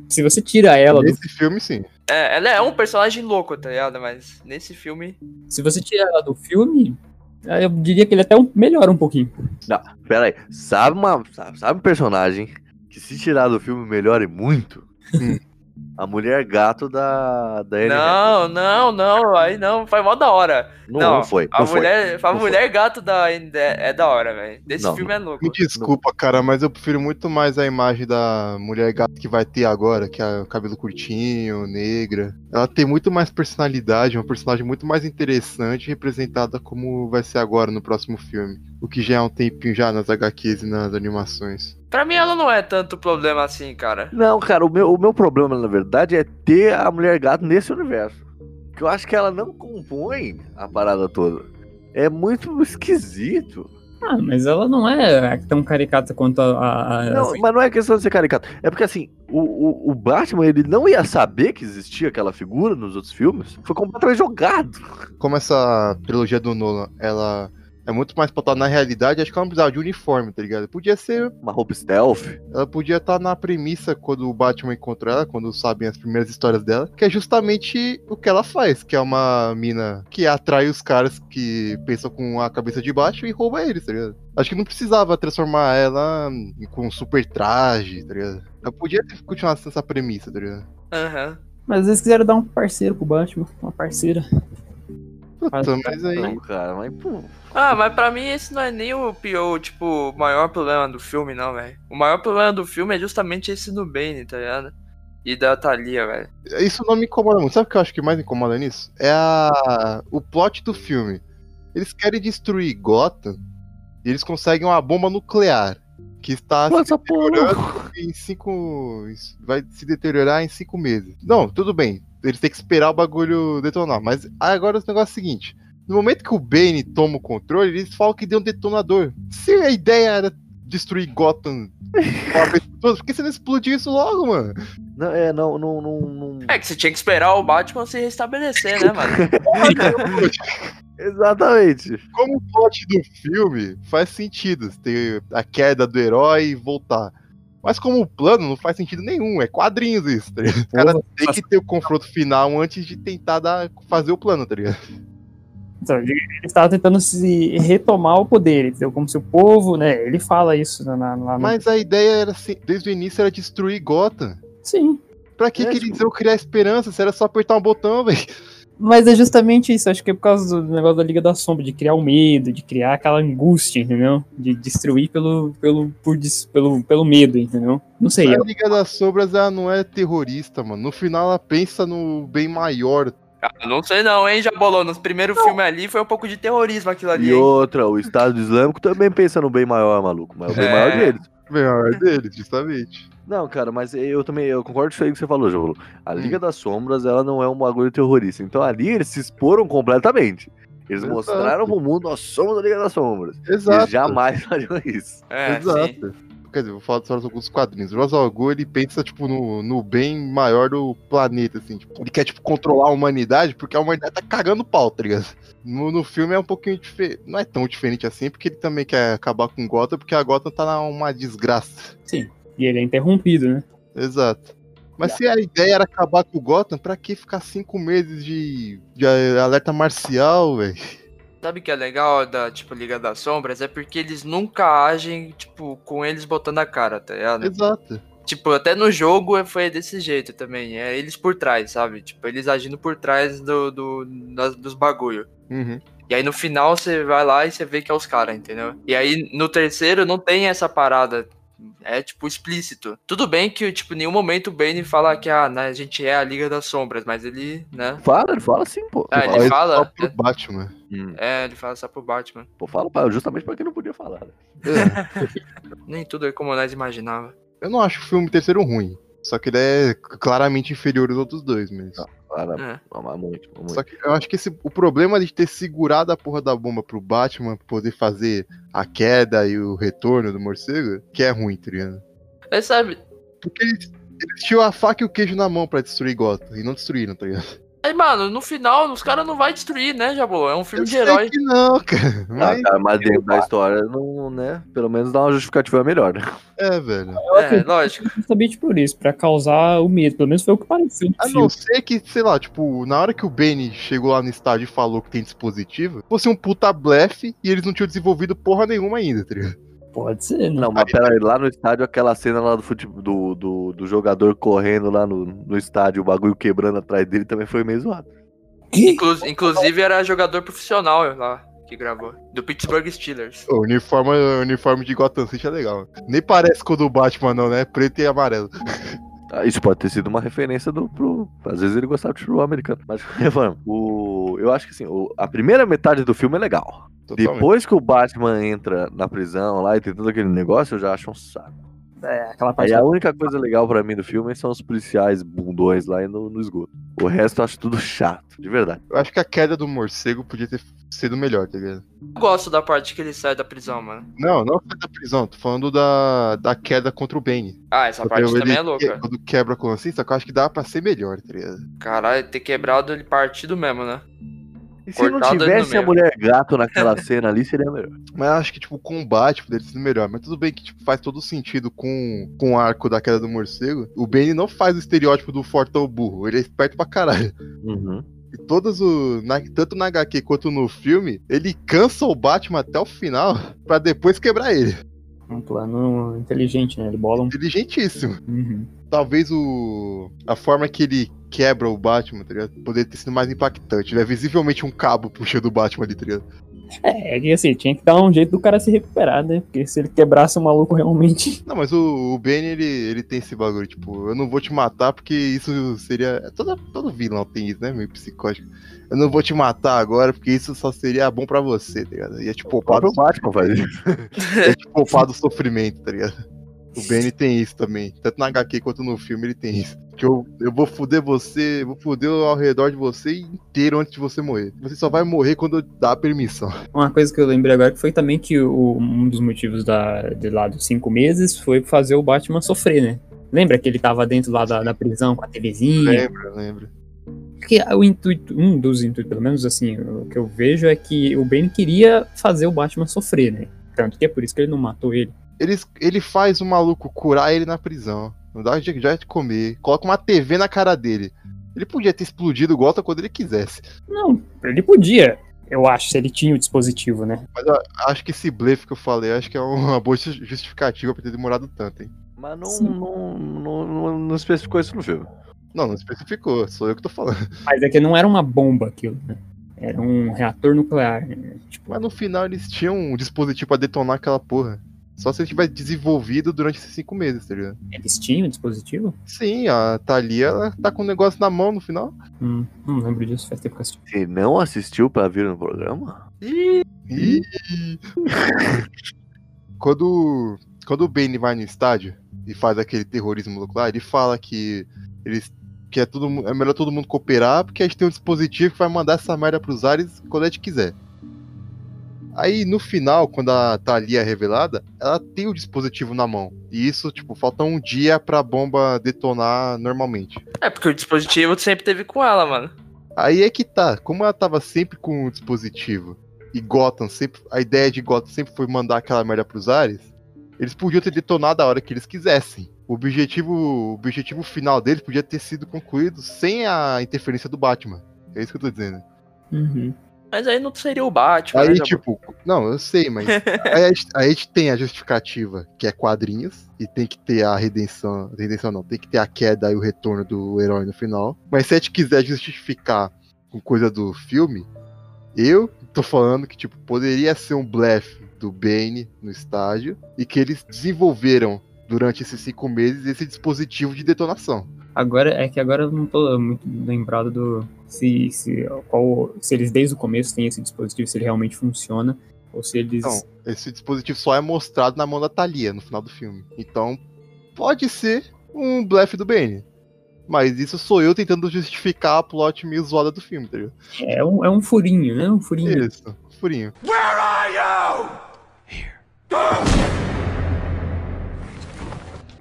Se você tira ela do. Nesse filme, sim. É, ela é um personagem louco, tá ligado? Mas nesse filme. Se você tira ela do filme, eu diria que ele até um- melhora um pouquinho. Não, pera aí. Sabe, uma, sabe, sabe um personagem que se tirar do filme melhore muito? Hum. A mulher gato da, da Anne Não, não, não. Aí não, foi mó da hora. Não, Não, não foi. A não foi. mulher, a Não foi. mulher gato da Anne é da hora, velho. Desse Não, filme é louco. Me desculpa, cara, mas eu prefiro muito mais a imagem da mulher gata que vai ter agora, que é o cabelo curtinho, negra. Ela tem muito mais personalidade, uma personagem muito mais interessante, representada como vai ser agora no próximo filme. O que já é um tempinho já nas HQs e nas animações. Pra mim, ela não é tanto problema assim, cara. Não, cara, o meu, o meu problema, na verdade, é ter a mulher gato nesse universo. Que eu acho que ela não compõe a parada toda. É muito esquisito. Ah, mas ela não é tão caricata quanto a. a- a- Não, mas não é questão de ser caricato. É porque assim, o, o, o Batman, ele não ia saber que existia aquela figura nos outros filmes. Foi completamente jogado. Como essa trilogia do Nolan, ela é muito mais pautada na realidade, acho que ela não precisava de uniforme, tá ligado? Podia ser Uma roupa stealth. Ela podia estar na premissa quando o Batman encontra ela, quando sabem as primeiras histórias dela, que é justamente o que ela faz, que é uma mina que atrai os caras que pensam com a cabeça de baixo e rouba eles, tá ligado? Acho que não precisava transformar ela com um super traje, tá ligado? Ela podia ter continuado essa premissa, tá ligado? Aham. Mas eles quiseram dar um parceiro pro Batman, uma parceira. Puta, mas aí. Não, cara, mas pô. Ah, mas pra mim esse não é nem o pior, tipo, o maior problema do filme, não, velho. O maior problema do filme é justamente esse do Bane, tá ligado? E da Thalia, velho. Isso não me incomoda muito. Sabe o que eu acho que mais incomoda nisso? É a... o plot do filme. Eles querem destruir Gotham e eles conseguem uma bomba nuclear. Que está Pô, se essa porra. deteriorando em cinco. Vai se deteriorar em cinco meses. Não, tudo bem. Eles têm que esperar o bagulho detonar. Mas agora o negócio é o seguinte: no momento que o Bane toma o controle, eles falam que deu um detonador. Se a ideia era destruir Gotham uma vez por todas, por que você não explodiu isso logo, mano? Não, é, não, não, não, não- É que você tinha que esperar o Batman se restabelecer, né, mano? Exatamente. como o plot do filme faz sentido ter a queda do herói e voltar. Mas como o plano não faz sentido nenhum, é quadrinhos isso, tá ligado? O cara tem que ter o confronto final antes de tentar dar, fazer o plano, tá ligado? Então, ele estava tentando se retomar o poder, entendeu? Como se o povo, né? Ele fala isso na. na, na- Mas a ideia era, assim, desde o início, era destruir Gotham. Sim. Pra que, É, que tipo- eles iam criar esperança se era só apertar um botão, velho? Mas é justamente isso, acho que é por causa do negócio da Liga da Sombra, de criar o medo, de criar aquela angústia, entendeu? De destruir pelo, pelo, por pelo, pelo medo, entendeu? Não sei. A Liga das Sombras ela não é terrorista, mano. No final ela pensa no bem maior. Ah, não sei não, hein, Jabolô. No primeiro filme ali foi um pouco de terrorismo aquilo ali, E hein? outra, o Estado Islâmico também pensa no bem maior, maluco. Mas o bem É. maior deles. Maior deles, justamente. Não, cara, mas eu também eu concordo com isso aí que você falou, João. A Liga das Sombras, ela não é um bagulho terrorista. Então ali eles se exporam completamente. Eles Exato. mostraram pro mundo, nós somos a Liga das Sombras. Exato. Eles jamais fariam isso. É, sim. Exato. Quer dizer, vou falar só alguns quadrinhos. O Ra's al Ghul, ele pensa, tipo, no, no bem maior do planeta, assim. Tipo, ele quer, tipo, controlar a humanidade porque a humanidade tá cagando pau, tá ligado? No, no filme é um pouquinho diferente. Não é tão diferente assim, porque ele também quer acabar com Gotham, porque a Gotham tá numa desgraça. Sim. E ele é interrompido, né? Exato. Mas se a ideia era acabar com o Gotham, pra que ficar cinco meses de, de alerta marcial, velho? Sabe o que é legal da, tipo, Liga das Sombras? É porque eles nunca agem, tipo, com eles botando a cara, tá ligado? Exato. Tipo, até no jogo foi desse jeito também. É eles por trás, sabe? Tipo, eles agindo por trás do, do, das- dos bagulho. Uhum. E aí no final você vai lá e você vê que é os caras, entendeu? E aí no terceiro não tem essa parada. É tipo explícito. Tudo bem que, tipo, em nenhum momento o Bane fala que ah, né, a gente é a Liga das Sombras, mas ele, né? Fala, ele fala assim, pô. Ah, Ele ele fala- fala. Só pro Batman. Hum. É, ele fala só pro Batman. Pô, fala pra- justamente pra quem não podia falar. né? Nem tudo é como nós imaginava. Eu não acho o filme terceiro ruim. Só que ele é claramente inferior aos outros dois, mas. Cara, É. não, mas muito, muito. Só que eu acho que esse, o problema de ter segurado a porra da bomba pro Batman poder fazer a queda e o retorno do morcego, que é ruim, tá ligado? Mas sabe, Porque eles, eles tinham a faca e o queijo na mão pra destruir Gotham, e não destruíram, tá ligado? Aí, mano, no final os caras não vai destruir, né, Jabô? É um filme Eu de sei herói. que não, cara. Mas, Ah, cara, mas dentro da história, não, né? Pelo menos dá uma justificativa melhor, né? é, velho. É, lógico. Justamente por isso, pra causar o medo. Pelo menos foi o que pareceu A filme. não ser que, sei lá, tipo, na hora que o Benny chegou lá no estádio e falou que tem dispositivo, fosse um puta blefe e eles não tinham desenvolvido porra nenhuma ainda, tá ligado? Pode ser, né? Não, mas pera aí, lá no estádio, aquela cena lá do, futebol, do, do, do jogador correndo lá no, no estádio, o bagulho quebrando atrás dele também foi meio zoado. Inclu- inclusive era jogador profissional lá que gravou. Do Pittsburgh Steelers. O uniforme, o uniforme de Gotham City é legal. Nem parece com o do Batman, não, né? Preto e amarelo. Ah, Isso pode ter sido uma referência do, pro. Às vezes ele gostava de futebol americano. Mas, forma, o, eu acho que assim, o- a primeira metade do filme é legal. Totalmente. Depois que o Batman entra na prisão lá e tem todo aquele negócio, eu já acho um saco. É, aquela parte Aí a única coisa legal pra mim do filme são os policiais bundões lá e no, no esgoto. O resto eu acho tudo chato, de verdade. Eu acho que a queda do morcego podia ter sido melhor, tá ligado? Eu gosto da parte que ele sai da prisão, mano. Não, não foi da prisão, tô falando da, da queda contra o Bane. Ah, essa parte também é que- louca. Quando quebra com assim, só que eu acho que dá pra ser melhor, tá ligado? Caralho, ter quebrado ele partido mesmo, né? E se não tivesse a mulher gato naquela cena ali, seria melhor. Mas eu acho que, tipo, o combate poderia ser melhor. Mas tudo bem que tipo, faz todo sentido com, com o arco da queda do morcego. O Bane não faz o estereótipo do fortão burro. Ele é esperto pra caralho. Uhum. E todas o. na- tanto na HQ quanto no filme, ele cansa o Batman até o final pra depois quebrar ele. Um plano inteligente, né? Ele bola um. Inteligentíssimo. Uhum. Talvez o. A forma que ele quebra o Batman, tá ligado? Poderia ter sido mais impactante. Ele é visivelmente um cabo puxando o Batman ali, tá ligado? É, é que assim, tinha que dar um jeito do cara se recuperar, né? Porque se ele quebrasse o maluco realmente. Não, mas o, o Bane, ele, ele tem esse bagulho, tipo, eu não vou te matar porque isso seria. Todo, todo vilão tem isso, né? Meio psicótico. Eu não vou te matar agora porque isso só seria bom pra você, tá ligado? Ia te O poupar do, Batman isso. ia te poupar do sofrimento, tá ligado? O Bane tem isso também. Tanto na HQ quanto no filme ele tem isso. Que eu, eu vou foder você, vou foder ao redor de você inteiro antes de você morrer. Você só vai morrer quando eu dar permissão. Uma coisa que eu lembrei agora que foi também que o- um dos motivos da, de lá dos cinco meses foi fazer o Batman sofrer, né? Lembra que ele tava dentro lá da, da prisão com a TVzinha? Lembra, lembra. Porque o intuito, um dos intuitos, pelo menos assim, o que eu vejo é que o Bane queria fazer o Batman sofrer, né? Tanto que é por isso que ele não matou ele. Ele, ele faz o maluco curar ele na prisão. Não dá de, já de comer. Coloca uma TV na cara dele. Ele podia ter explodido o Gotham quando ele quisesse. Não, ele podia, eu acho, se ele tinha o dispositivo, né? Mas eu acho que esse blefe que eu falei, acho que é uma boa ju- justificativa pra ter demorado tanto, hein? Mas não, não, não, não, não especificou isso no filme. Não, não especificou, sou eu que tô falando. Mas é que não era uma bomba aquilo, né? Era um reator nuclear, né? Tipo, Mas no final eles tinham um dispositivo pra detonar aquela porra. Só se ele tivesse desenvolvido durante esses cinco meses, tá ligado? eles tinham o dispositivo? Sim, a Thalia, ela tá com o negócio na mão no final. Hum, não lembro disso, faz tempo que eu assisti. Você não assistiu pra vir no programa? Ih! Quando quando o Bane vai no estádio e faz aquele terrorismo lá, ele fala que eles que é, tudo, é melhor todo mundo cooperar, porque a gente tem um dispositivo que vai mandar essa merda pros ares quando a gente quiser. Aí no final, quando a Thalia é revelada, ela tem o dispositivo na mão. E isso, tipo, falta um dia pra bomba detonar normalmente. É, porque o dispositivo sempre teve com ela, mano. Aí é que tá, como ela tava sempre com o dispositivo e Gotham sempre. A ideia de Gotham sempre foi mandar aquela merda pros ares, eles podiam ter detonado a hora que eles quisessem. O objetivo, o objetivo final deles podia ter sido concluído sem a interferência do Batman. É isso que eu tô dizendo. Uhum. Mas aí não seria o Batman. Aí, né, tipo, não, eu sei, mas aí a, gente, aí a gente tem a justificativa, que é quadrinhos, e tem que ter a redenção. Redenção não, tem que ter a queda e o retorno do herói no final. Mas se a gente quiser justificar com coisa do filme, eu tô falando que, tipo, poderia ser um blefe do Bane no estádio e que eles desenvolveram durante esses cinco meses esse dispositivo de detonação. Agora é que agora eu não tô muito lembrado do se, se, qual, se eles desde o começo têm esse dispositivo, se ele realmente funciona, ou se eles. Então, esse dispositivo só é mostrado na mão da Thalia no final do filme. Então, pode ser um blefe do Bane. Mas isso sou eu tentando justificar a plot meio zoada do filme, tá ligado? É um, é um furinho, né? Um furinho. Isso, furinho. Where are you?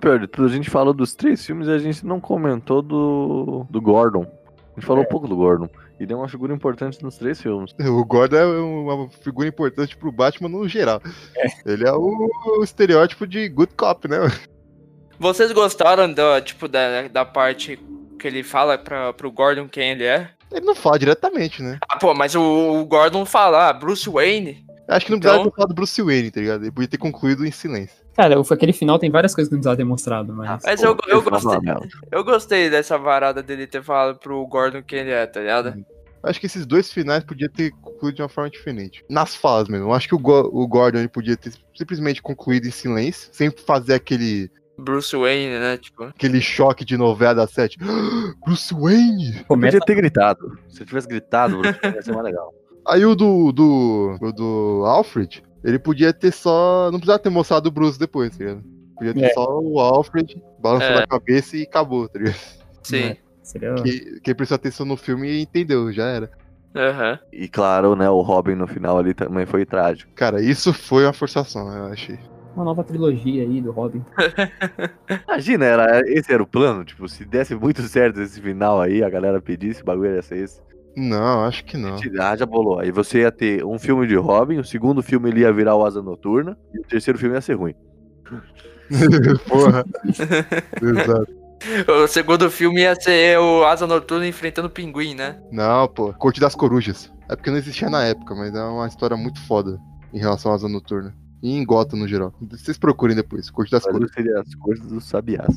Pior de tudo, a gente falou dos três filmes e a gente não comentou do, do Gordon. Gente falou um pouco do Gordon. Ele é uma figura importante nos três filmes. O Gordon é uma figura importante pro Batman no geral. Ele é o, o estereótipo de good cop, né? Vocês gostaram do, tipo, da, da parte que ele fala pra, pro Gordon quem ele é? Ele não fala diretamente, né? Ah, pô, mas o, o Gordon fala, ah, Bruce Wayne. Acho que não Então- precisava ter falado do Bruce Wayne, tá ligado? Ele podia ter concluído em silêncio. Cara, o- aquele final tem várias coisas que não precisava ter mostrado, mas. Mas eu, eu, gostei, eu gostei dessa varada dele ter falado pro Gordon quem ele é, tá ligado? Acho que esses dois finais podia ter concluído de uma forma diferente. Nas falas mesmo. Acho que o, Go- o Gordon ele podia ter simplesmente concluído em silêncio, sem fazer aquele, Bruce Wayne, né? Tipo. aquele choque de novela da sete. Bruce Wayne! Começa Podia ter gritado. Se eu tivesse gritado, Bruce ia ser mais legal. Aí o do, do, o do Alfred, ele podia ter só. Não precisava ter mostrado o Bruce depois, tá ligado? Podia ter É. só o Alfred balançando É. a cabeça e acabou, tá ligado? Sim. É. Seria. Que- Quem prestou atenção no filme entendeu, já era. Aham. E claro, né, o Robin no final ali também foi trágico. Cara, isso foi uma forçação, eu achei. Uma nova trilogia aí do Robin. Imagina, era, esse era o plano, tipo, se desse muito certo esse final aí, a galera pedisse, o bagulho ia ser esse. Não, acho que não. Ah, já bolou. Aí você ia ter um filme de Robin, o segundo filme ele ia virar o Asa Noturna, e o terceiro filme ia ser ruim. Porra. Exato. O segundo filme ia ser o Asa Noturna enfrentando o pinguim, né? Não, pô. Corte das Corujas. É porque não existia na época, mas é uma história muito foda em relação à Asa Noturna. E em Gotham no geral. Vocês procurem depois. Corte das Corujas. seria as coisas dos sabiás.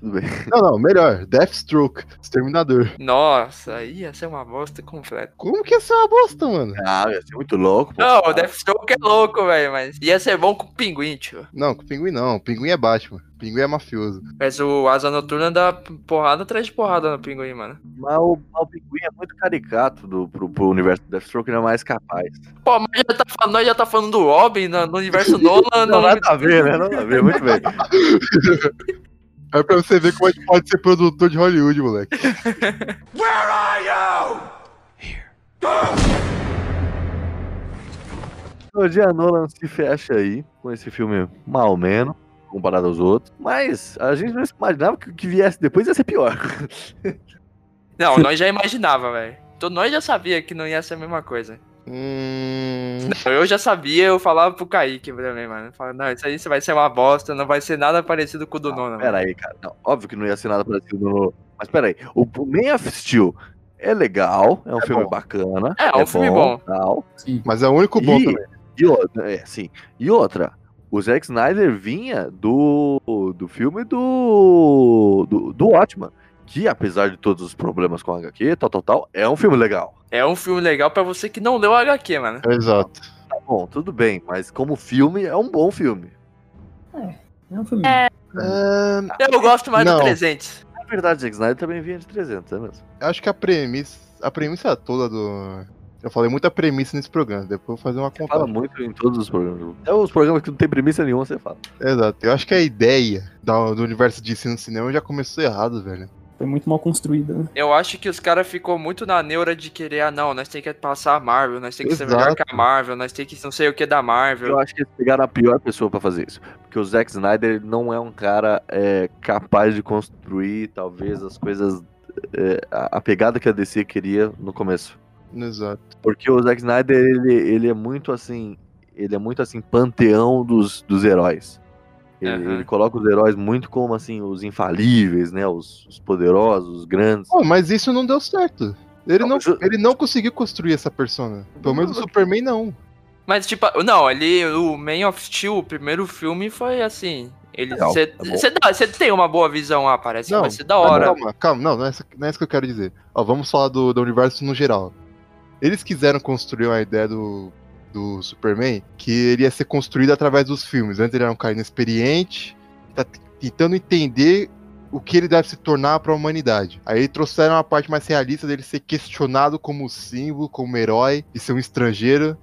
Tudo bem. Não, não, melhor. Deathstroke. Exterminador. Nossa, ia ser uma bosta completa. Como que ia ser uma bosta, mano? Ah, ia ser muito louco, pô. Não, o Deathstroke é louco, velho, mas ia ser bom com o pinguim, tio. Não, com o pinguim não. O pinguim é Batman. O pinguim é mafioso. Mas o Asa Noturna dá porrada atrás de porrada no pinguim, mano. Mas o, o pinguim é muito caricato do, pro, pro universo do Deathstroke, não é mais capaz. Pô, mas já tá, falando- nós já tá falando do Robin no, no universo Nolan. Não, no- nada a ver, né? Nada a ver, muito bem. É pra você ver como a gente pode ser produtor de Hollywood, moleque. Where are you? O dia Nolan se fecha aí com esse filme mal menos, comparado aos outros. Mas a gente não imaginava que o que viesse depois ia ser pior. Não, nós já imaginava, velho. Então nós já sabia que não ia ser a mesma coisa. Hum. Não, eu já sabia, eu falava pro Kaique também, mano. Eu falava, não, isso aí vai ser uma bosta, não vai ser nada parecido com o do Nolan. Pera aí, cara. Não, óbvio que não ia ser nada parecido no. Mas pera aí. O o Man of Steel é legal, é um filme bom. bacana. É, é um filme bom. Tal. Sim. Mas é o único bom E- também. E outra, é, sim. E outra, o Zack Snyder vinha do, do filme do, do, do Watchman, que apesar de todos os problemas com a HQ, tal, tal, tal, é um filme legal. É um filme legal pra você que não leu o HQ, mano. Exato. Tá bom, tudo bem, mas como filme, é um bom filme. É um filme. Eu gosto mais Não. do 300. Na verdade, Zack Snyder também vinha de 300, é mesmo? Acho que a premissa, a premissa toda do, Eu falei muita premissa nesse programa, depois eu vou fazer uma Fala contagem. muito em todos os programas. Até os programas que não tem premissa nenhuma, você fala. Exato. Eu acho que a ideia do universo de si no cinema já começou errado, velho. Foi muito mal construída, né? Eu acho que os caras ficou muito na neura de querer, ah não, nós tem que passar a Marvel, nós tem que ser melhor Exato. que a Marvel, nós tem que não sei o que da Marvel. Eu acho que eles pegaram a pior pessoa pra fazer isso. Porque o Zack Snyder não é um cara é, capaz de construir, talvez, as coisas. é, a, a pegada que a DC queria no começo. Exato. Porque o Zack Snyder, ele, ele é muito assim. Ele é muito assim, panteão dos, dos heróis. Ele, Aham. ele coloca os heróis muito como assim, os infalíveis, né? Os, os poderosos, os grandes. Pô, mas isso não deu certo. Ele Não, não, eu- ele não conseguiu construir essa persona. Pelo menos o Superman não. Mas, tipo, não, ele, o Man of Steel, o primeiro filme foi assim. Ele, você tá tem uma boa visão, ah, parece que Não, vai ser da hora. Calma, calma, não, não é, isso, não é isso que eu quero dizer. Ó, vamos falar do, do universo no geral. Eles quiseram construir uma ideia do, do Superman que ele ia ser construído através dos filmes. Antes ele era um cara inexperiente, tá tentando entender o que ele deve se tornar para a humanidade. Aí trouxeram a parte mais realista dele ser questionado como símbolo, como herói, e ser um estrangeiro.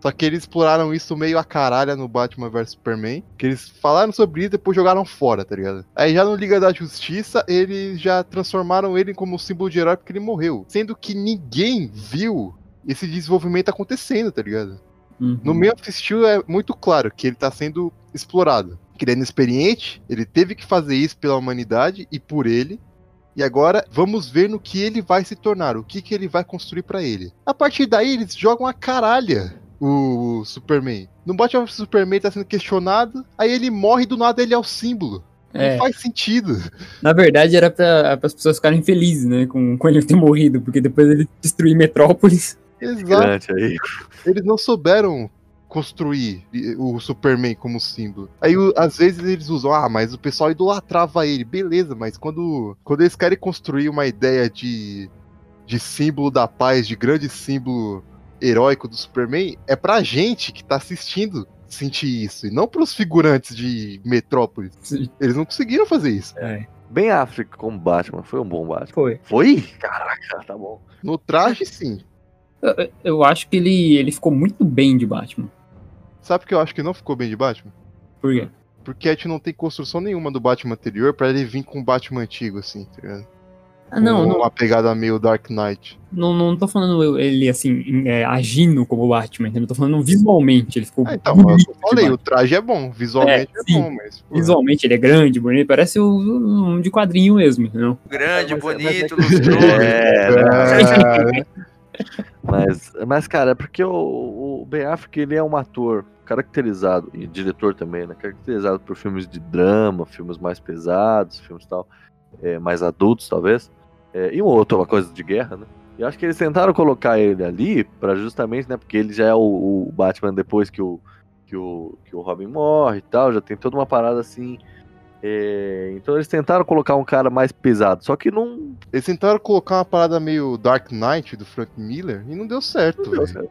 Só que eles exploraram isso meio a caralho no Batman vs Superman. Que eles falaram sobre isso e depois jogaram fora, tá ligado? Aí já no Liga da Justiça, eles já transformaram ele como símbolo de herói porque ele morreu. Sendo que ninguém viu esse desenvolvimento acontecendo, tá ligado? Uhum. No of Steel é muito claro que ele tá sendo explorado. Que ele é inexperiente, ele teve que fazer isso pela humanidade e por ele. E agora vamos ver no que ele vai se tornar, o que, que ele vai construir pra ele. A partir daí eles jogam a caralha o Superman. No Batman vs Superman tá sendo questionado, aí ele morre e do nada ele é o símbolo. É, Não faz sentido. na verdade era pra, as pessoas ficarem felizes, né, com, com ele ter morrido, porque depois ele destruir Metrópolis. Exato. Aí. Eles não souberam construir o Superman como símbolo. Aí o- às vezes eles usam, ah, mas o pessoal idolatrava ele, beleza, mas quando, quando eles querem construir uma ideia de, de símbolo da paz, de grande símbolo heróico do Superman, é pra gente que tá assistindo sentir isso, e não pros figurantes de Metrópolis. Eles não conseguiram fazer isso. Bem África como Batman. Foi um bom Batman. Foi. Foi? Caraca, tá bom. No traje, sim. Eu, eu acho que ele, ele ficou muito bem de Batman. Sabe que eu acho que não ficou bem de Batman? Por quê? Porque a gente não tem construção nenhuma do Batman anterior pra ele vir com o Batman antigo, assim, tá ligado? Ah, não, Com não, Uma pegada meio Dark Knight. não, não tô falando ele, assim, é, agindo como Batman, entendeu? Eu tô falando visualmente, ele ficou Ah, então, bonito eu falei, o traje é bom, visualmente é, É, sim. bom, mas. pô, Visualmente ele é grande, bonito, parece o- um de quadrinho mesmo, entendeu? Grande, Mas- mas é bonito, lustroso. É, é, Mas, mas cara, é porque o, o Ben Affleck ele é um ator caracterizado, e diretor também, né? Caracterizado por filmes de drama, filmes mais pesados, filmes tal, é, mais adultos, talvez. É, e um outro, uma coisa de guerra, né? E acho que eles tentaram colocar ele ali para justamente, né? Porque ele já é o, o Batman depois que o, que, o, que o Robin morre e tal, já tem toda uma parada assim. É, então eles tentaram colocar um cara mais pesado, só que não, Eles tentaram colocar uma parada meio Dark Knight do Frank Miller e não deu certo, deu velho. certo.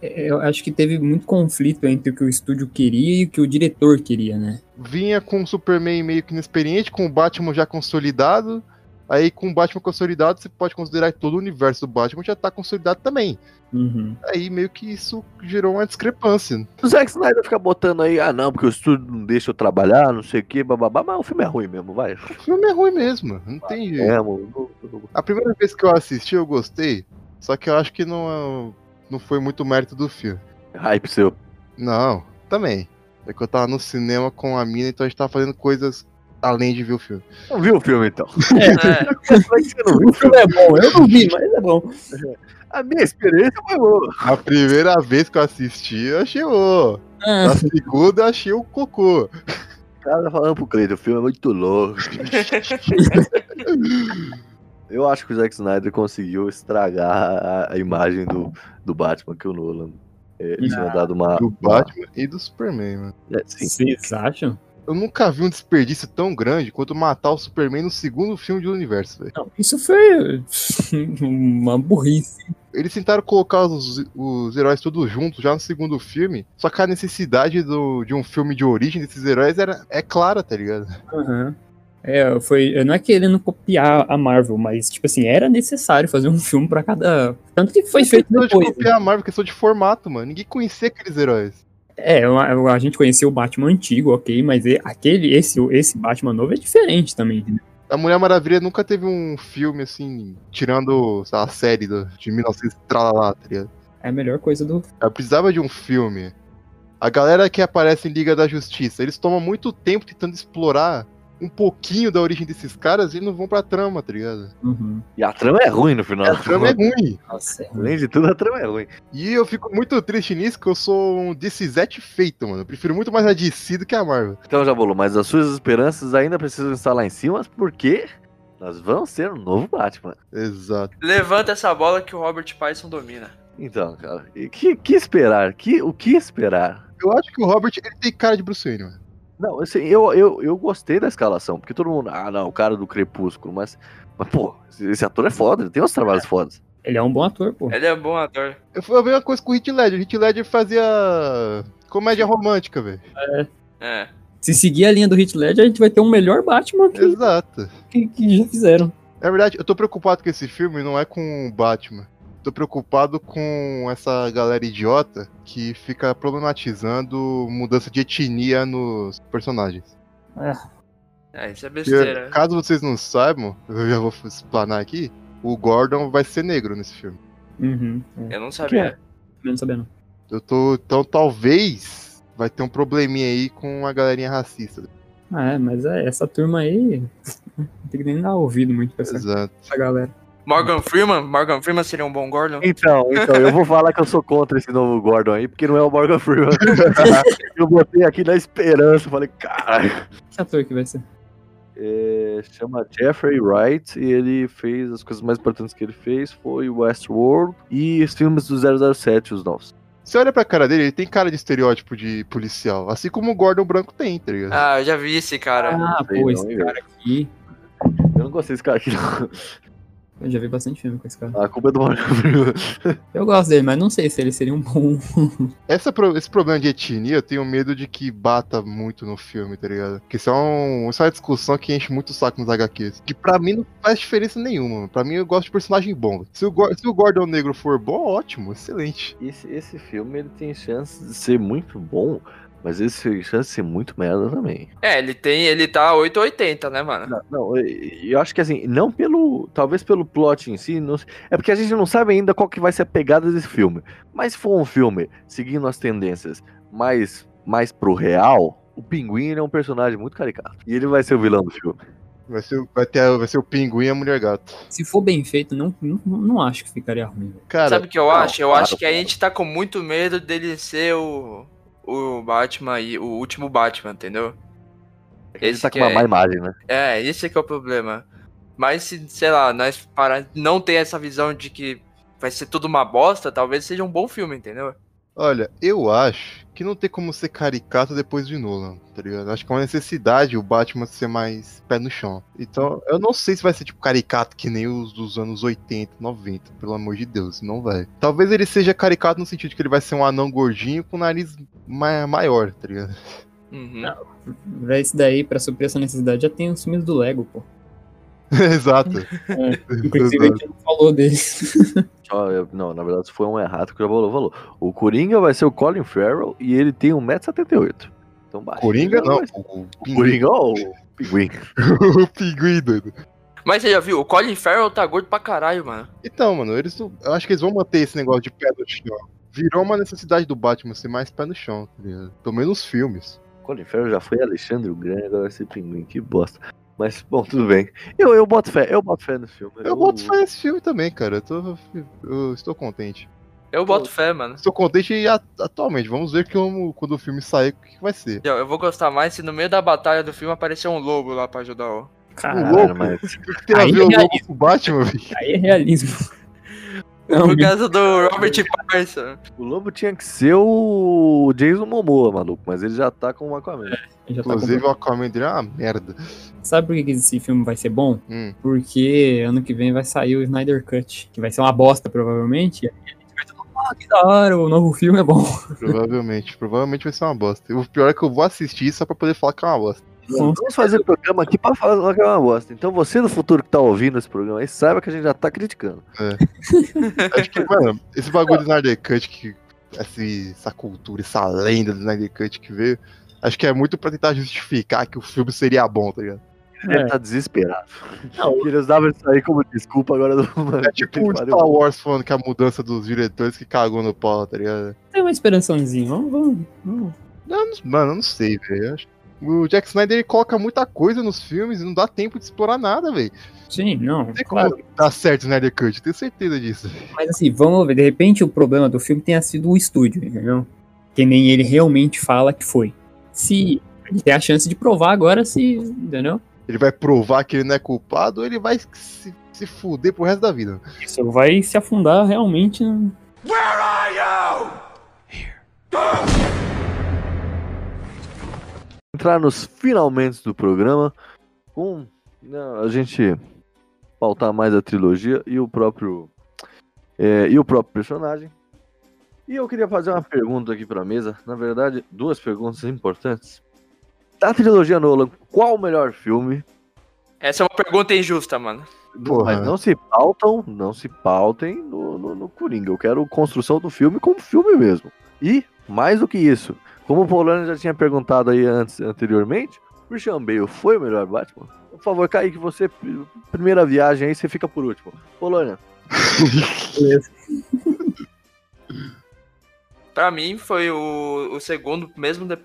É, Eu acho que teve muito conflito entre o que o estúdio queria e o que o diretor queria, né? Vinha com o Superman meio que inexperiente, com o Batman já consolidado. Aí com o Batman consolidado, você pode considerar que todo o universo do Batman já tá consolidado também. Uhum. Aí meio que isso gerou uma discrepância. O Zack Snyder fica botando aí, ah não, porque o estúdio não deixa eu trabalhar, não sei o que, bababá, mas o filme é ruim mesmo, vai. O filme é ruim mesmo, não tem jeito. É, mano. A primeira vez que eu assisti, eu gostei. Só que eu acho que não, não foi muito mérito do filme. Hype seu. Não, também. É que eu tava no cinema com a mina, então a gente tava fazendo coisas além de ver o filme. Não viu o filme então? É, é O filme é bom, eu não vi, mas é bom. A minha experiência foi boa. A primeira vez que eu assisti, eu achei o. Ah, A segunda, eu achei o cocô. O cara tá falando pro Cleiton, o filme é muito louco. Eu acho que o Zack Snyder conseguiu estragar a, a imagem do, do Batman que o Nolan é, tinha dado uma. Do Batman e do Superman, mano. É, sim. vocês acham? Eu nunca vi um desperdício tão grande quanto matar o Superman no segundo filme do universo, velho. Não, isso foi uma burrice. Eles tentaram colocar os, os heróis todos juntos já no segundo filme, só que a necessidade do, de um filme de origem desses heróis era, é clara, tá ligado? Uhum. É, foi, não é querendo copiar a Marvel, mas, tipo assim, era necessário fazer um filme pra cada. Tanto que foi Não é feito questão depois. de copiar a Marvel, questão de formato, mano. Ninguém conhecia aqueles heróis. É, a, a gente conheceu o Batman antigo, ok, mas aquele, esse, esse Batman novo é diferente também. entendeu? A Mulher Maravilha nunca teve um filme assim, tirando lá, a série do, de 1900 tralala, tá ligado? É a melhor coisa do. Ela precisava de um filme. A galera que aparece em Liga da Justiça, eles tomam muito tempo tentando explorar um pouquinho da origem desses caras e não vão pra trama, tá ligado? Uhum. E a trama é ruim no final. A trama é ruim. Nossa, é ruim. Além de tudo, a trama é ruim. E eu fico muito triste nisso, que eu sou um DCzete feito, mano. Eu prefiro muito mais a DC do que a Marvel. Então, Jabolo, mas as suas esperanças ainda precisam estar lá em cima, porque nós vamos ter um novo Batman. Exato. Levanta essa bola que o Robert Pattinson domina. Então, cara, e que, que esperar? Que, o que esperar? Eu acho que o Robert, ele tem cara de Bruce Wayne, mano. Não, assim, eu, eu, eu gostei da escalação, porque todo mundo, ah, não, o cara do Crepúsculo, mas, mas pô, esse, ator é foda, ele tem uns trabalhos fodas. Ele é um bom ator, pô. Ele é bom ator. Eu fui ver uma coisa com o Heath Ledger. O Heath Ledger fazia comédia romântica, velho. É. Se seguir a linha do Hit Ledger, a gente vai ter um melhor Batman que, Exato. que, que já fizeram. Na verdade, eu tô preocupado com esse filme, não é com o Batman. Tô preocupado com essa galera idiota que fica problematizando mudança de etnia nos personagens. É, isso é besteira. caso vocês não saibam, eu já vou explanar aqui, o Gordon vai ser negro nesse filme. Uhum. É. Eu não sabia. Eu não sabia, não. Eu tô. Então talvez vai ter um probleminha aí com a galerinha racista. Ah, é, mas é, essa turma aí. Não tem que nem dar ouvido muito pra essa, Exato. essa galera. Morgan Freeman? Morgan Freeman seria um bom Gordon? Então, então, eu vou falar que eu sou contra esse novo Gordon aí, porque não é o Morgan Freeman. eu botei aqui na esperança, falei, caralho. Que ator que vai ser? É, chama Jeffrey Wright e ele fez as coisas mais importantes que ele fez foi Westworld e os filmes do 007, os novos. Você olha pra cara dele, ele tem cara de estereótipo de policial. Assim como o Gordon branco tem, tá ligado? Ah, eu já vi esse cara. Ah, sei pô, esse cara aqui. Eu não gostei desse cara aqui, não. Eu já vi bastante filme com esse cara. A culpa é do Freeman. Eu gosto dele, mas não sei se ele seria um bom. Essa, pro- esse problema de etnia, eu tenho medo de que bata muito no filme, tá ligado? Porque isso é, um, isso é uma discussão que enche muito o saco nos HQs. Que pra mim não faz diferença nenhuma. mano. Pra mim eu gosto de personagem bom. Se o, Gor- se o Gordon Negro for bom, ótimo, excelente. Esse, esse filme ele tem chance de ser muito bom, mas tem chance de ser muito merda também. É, ele tem. Ele tá 880, né, mano? Não, não, eu- eu acho que assim, não pelo. Talvez pelo plot em si, não- é porque a gente não sabe ainda qual que vai ser a pegada desse filme. Mas se for um filme seguindo as tendências mais, mais pro real, o pinguim é um personagem muito caricato. E ele vai ser o vilão do filme. Vai ser, o- vai ter, vai ser o pinguim e a mulher gato. Se for bem feito, não, não, não acho que ficaria ruim. Cara, Sabe o que eu não, acho? Eu claro, acho que a gente tá com muito medo dele ser o. O Batman e o último Batman, entendeu? Ele Esse tá com uma é- má imagem, né? É, esse é que é o problema. Mas se, sei lá, nós parar, não ter essa visão de que vai ser tudo uma bosta, talvez seja um bom filme, entendeu? Olha, eu acho que não tem como ser caricato depois de Nolan, tá ligado? Acho que é uma necessidade o Batman ser mais pé no chão. Então, eu não sei se vai ser tipo caricato que nem os dos anos 80, 90, pelo amor de Deus, não vai. Talvez ele seja caricato no sentido de que ele vai ser um anão gordinho com nariz ma- maior, tá ligado? Uhum. Não. Pra esse daí, pra suprir essa necessidade, já tem os filmes do Lego, pô. Exato. Inclusive, a gente não falou eu- não, na verdade, foi um errado que o Jabalou falou. O Coringa vai ser o Colin Farrell e ele tem 1,78m. Então baixo. Coringa não, o O. Coringa ou o Pinguim? o pinguim, doido. Mas você já viu? O Colin Farrell tá gordo pra caralho, mano. Então, mano, eles eu acho que eles vão manter esse negócio de pé no chão. Virou uma necessidade do Batman ser mais pé no chão, tá ligado? Pelo menos nos filmes. Colin Farrell já foi Alexandre o Grande, agora vai ser Pinguim. Que bosta. Mas, bom, tudo bem. Eu, eu boto fé, eu boto fé no filme. Eu boto fé nesse filme também, cara. Eu, tô, eu estou contente. Eu boto fé, mano. Estou contente a- atualmente. Vamos ver como, quando o filme sair, o que que vai ser. Eu, eu vou gostar mais se no meio da batalha do filme aparecer um lobo lá pra ajudar o. Caralho, louco, mas- o que, que tem a Aí ver é o lobo realismo. com o Batman, velho? aí é realismo. Não, Por causa do Robert Pattinson. O Lobo tinha que ser o Jason Momoa, maluco, mas ele já tá com o Aquaman. já tá Inclusive, com- o Aquaman dele é uma merda. Sabe por que esse filme vai ser bom? Hum. Porque ano que vem vai sair o Snyder Cut, que vai ser uma bosta, provavelmente. E aí a gente vai todo mundo, ah, que da hora, o novo filme é bom. Provavelmente. provavelmente vai ser uma bosta. E o pior é que eu vou assistir só pra poder falar que é uma bosta. Vamos fazer programa aqui pra falar que é uma bosta. Então você no futuro que tá ouvindo esse programa aí, saiba que a gente já tá criticando. Acho que, mano, esse bagulho do Snyder Cut, que, essa cultura, essa lenda do Snyder Cut que veio, acho que é muito pra tentar justificar que o filme seria bom, tá ligado? Ele tá desesperado. Ele usava isso aí como desculpa agora do mano. É tipo o Star Wars falando que a mudança dos diretores que cagou no pau, tá ligado? Tem uma esperançãozinha. Vamos, vamos, vamos. Não- Mano, eu não sei, velho. acho- O Jack Snyder ele coloca muita coisa nos filmes e não dá tempo de explorar nada, velho. Sim, não. Não tem como Claro. dar certo o Snyder Cut, eu tenho certeza disso. Mas assim, vamos ver. De repente o problema do filme tenha sido o estúdio, entendeu? Que nem ele realmente fala que foi. Se ele tem a chance de provar agora se. Entendeu? Ele vai provar que ele não é culpado ou ele vai se, se fuder pro resto da vida. Isso vai se afundar realmente. no- Where are you? Entrar nos finalmente do programa com né, a gente pautar mais a trilogia e o próprio é, e o próprio personagem. E eu queria fazer uma pergunta aqui pra mesa, na verdade, duas perguntas importantes. Da trilogia Nolan, qual o melhor filme? Essa é uma pergunta injusta, mano. Porra. Mas não se pautam, não se pautem no, no, no Coringa. Eu quero construção do filme como filme mesmo. E, mais do que isso, como o Polônia já tinha perguntado aí antes, anteriormente, Christian Bale foi o melhor Batman? Por favor, Kaique, você, pr- primeira viagem aí, você fica por último. Polônia. Pra mim foi o, o segundo, mesmo de-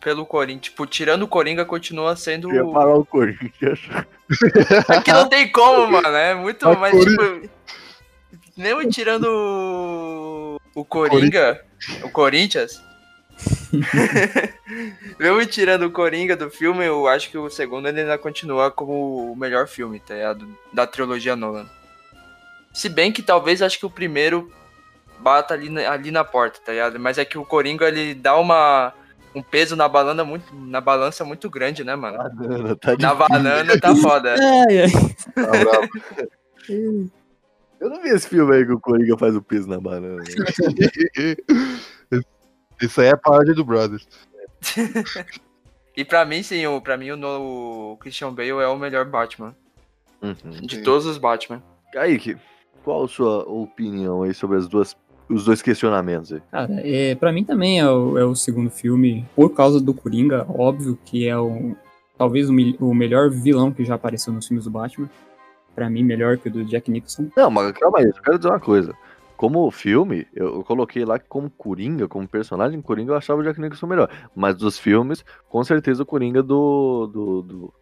pelo Coringa. Tipo, tirando o Coringa, continua sendo. Eu ia falar o Corinthians. É que não tem como, mano. É muito. Ah, Mas, tipo. Mesmo tirando o, o Coringa, o Corinthians. mesmo tirando o Coringa do filme, eu acho que o segundo ele ainda continua como o melhor filme, tá ligado? Da trilogia Nolan. Se bem que talvez acho que o primeiro bata ali, na- ali na porta, tá ligado? Mas é que o Coringa ele dá uma. Um peso na balança muito, na balança muito grande, né, mano? Banana, tá Na banana tá foda. Ai, ai. Tá. Eu não vi esse filme aí que o Coringa faz o peso na banana. Isso aí é paródia do Brothers. E pra mim, sim, o, pra mim o, no- o Christian Bale é o melhor Batman. Uhum. De Sim. todos os Batman. Kaique, qual a sua opinião aí sobre as duas, os dois questionamentos aí? Cara, é, pra mim também é o, é o segundo filme, por causa do Coringa, óbvio que é o, talvez o, o melhor vilão que já apareceu nos filmes do Batman. Pra mim, melhor que o do Jack Nicholson. Não, mas calma aí, eu quero dizer uma coisa. Como filme, eu, coloquei lá que como Coringa, como personagem Coringa, eu achava o Jack Nicholson melhor. Mas dos filmes, com certeza o Coringa do. do, do-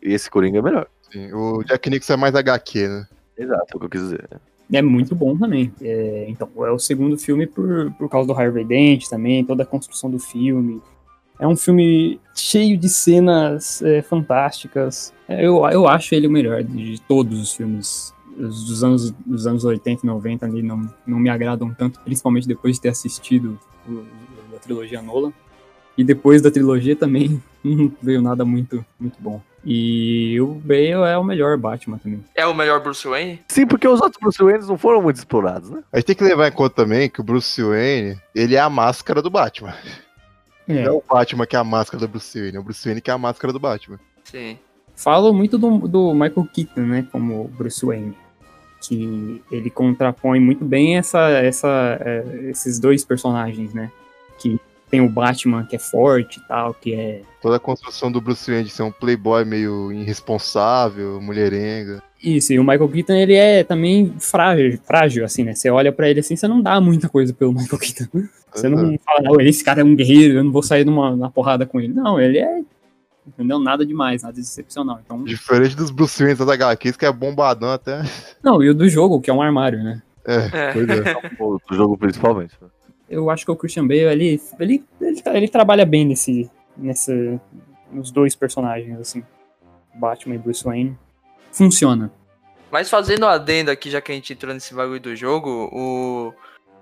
Esse Coringa é melhor. Sim, o Jack Nicholson é mais HQ, né? Exato, é o que eu quis dizer. É muito bom também. É, então, é o segundo filme por, por causa do Harvey Dent também, toda a construção do filme. É um filme cheio de cenas é, fantásticas. É, Eu, eu acho ele o melhor de, de todos os filmes os dos anos, dos anos 80 e 90 ali não, não me agradam tanto, principalmente depois de ter assistido o, o- a trilogia Nolan. E depois da trilogia também não veio nada muito, muito bom. E o Bale é o melhor Batman também. É o melhor Bruce Wayne? Sim, porque os outros Bruce Wayne não foram muito explorados, né? A gente tem que levar em conta também que o Bruce Wayne, ele é a máscara do Batman. É. Não é o Batman que é a máscara do Bruce Wayne, é o Bruce Wayne que é a máscara do Batman. Sim. Falam muito do, do Michael Keaton, né, como Bruce Wayne. Que ele contrapõe muito bem essa, essa, é, esses dois personagens, né? Que tem o Batman que é forte e tal, que é. Toda a construção do Bruce Wayne de ser um playboy meio irresponsável, mulherenga. Isso, e o Michael Keaton, ele é também frágil, frágil assim, né? Você olha pra ele assim, você não dá muita coisa pelo Michael Keaton. Você não fala, não, esse cara é um guerreiro, eu não vou sair numa, na porrada com ele. Não, ele é. Entendeu? Nada demais, nada de excepcional. Então, Diferente dos Bruce Wayne das HQs, que é bombadão até. não, e o do jogo, que é um armário, né? É, É. pois é. O do jogo principalmente. né? eu acho que o Christian Bale ele, ele, ele, ele trabalha bem nesse, nessa, nos dois personagens, assim, Batman e Bruce Wayne. Funciona. Mas fazendo um adendo aqui, já que a gente entrou nesse bagulho do jogo, o.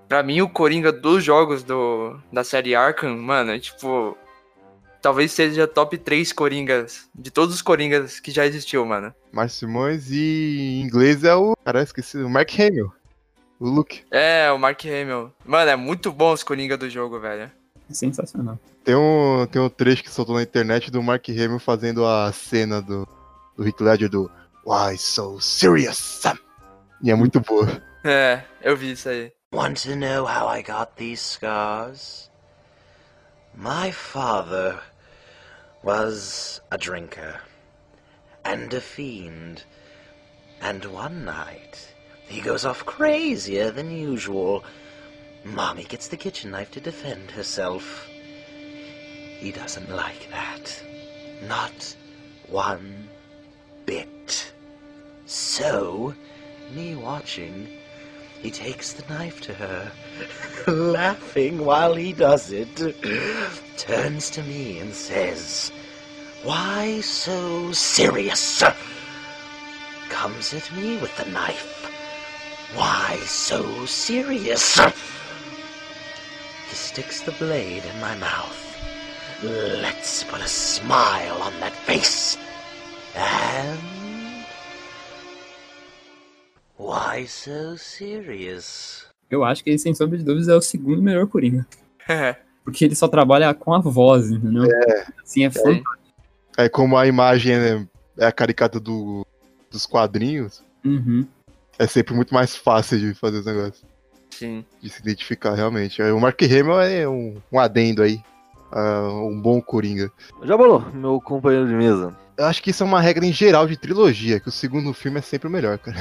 Pra mim, o Coringa dos jogos do, da série Arkham, mano, é tipo. Talvez seja top 3 Coringas. De todos os Coringas que já existiu, mano. Márcio Simões e em inglês é o. Cara, esqueci. O Mark Hamill. O Luke. É, o Mark Hamill. Mano, é muito bom os Coringa do jogo, velho. É sensacional. Tem um, tem um trecho que soltou na internet do Mark Hamill fazendo a cena do, do Rick Ledger do Why so serious? E é muito boa. É, eu vi isso aí. Want to know how I got these scars? My father was a drinker and a fiend. And one night, he goes off crazier than usual. Mommy gets the kitchen knife to defend herself. He doesn't like that. Not one bit. So, me watching, he takes the knife to her, laughing while he does it, turns to me and says, Why so serious? Comes at me with the knife. Why so serious? He sticks the blade in my mouth. Let's put a smile on that face. And. Why so serious? Eu acho que ele, sem sombra de dúvidas, é o segundo melhor Coringa. É. Porque ele só trabalha com a voz, entendeu? É. Assim, é fantástico. É como a imagem é, é a caricata do, dos quadrinhos, Uhum. é sempre muito mais fácil de fazer os negócios. Sim. De se identificar realmente. É, O Mark Hamill é um, um adendo aí. ah, um bom Coringa. Já bolou, meu companheiro de mesa. Eu acho que isso é uma regra em geral de trilogia, que o segundo filme é sempre o melhor, cara.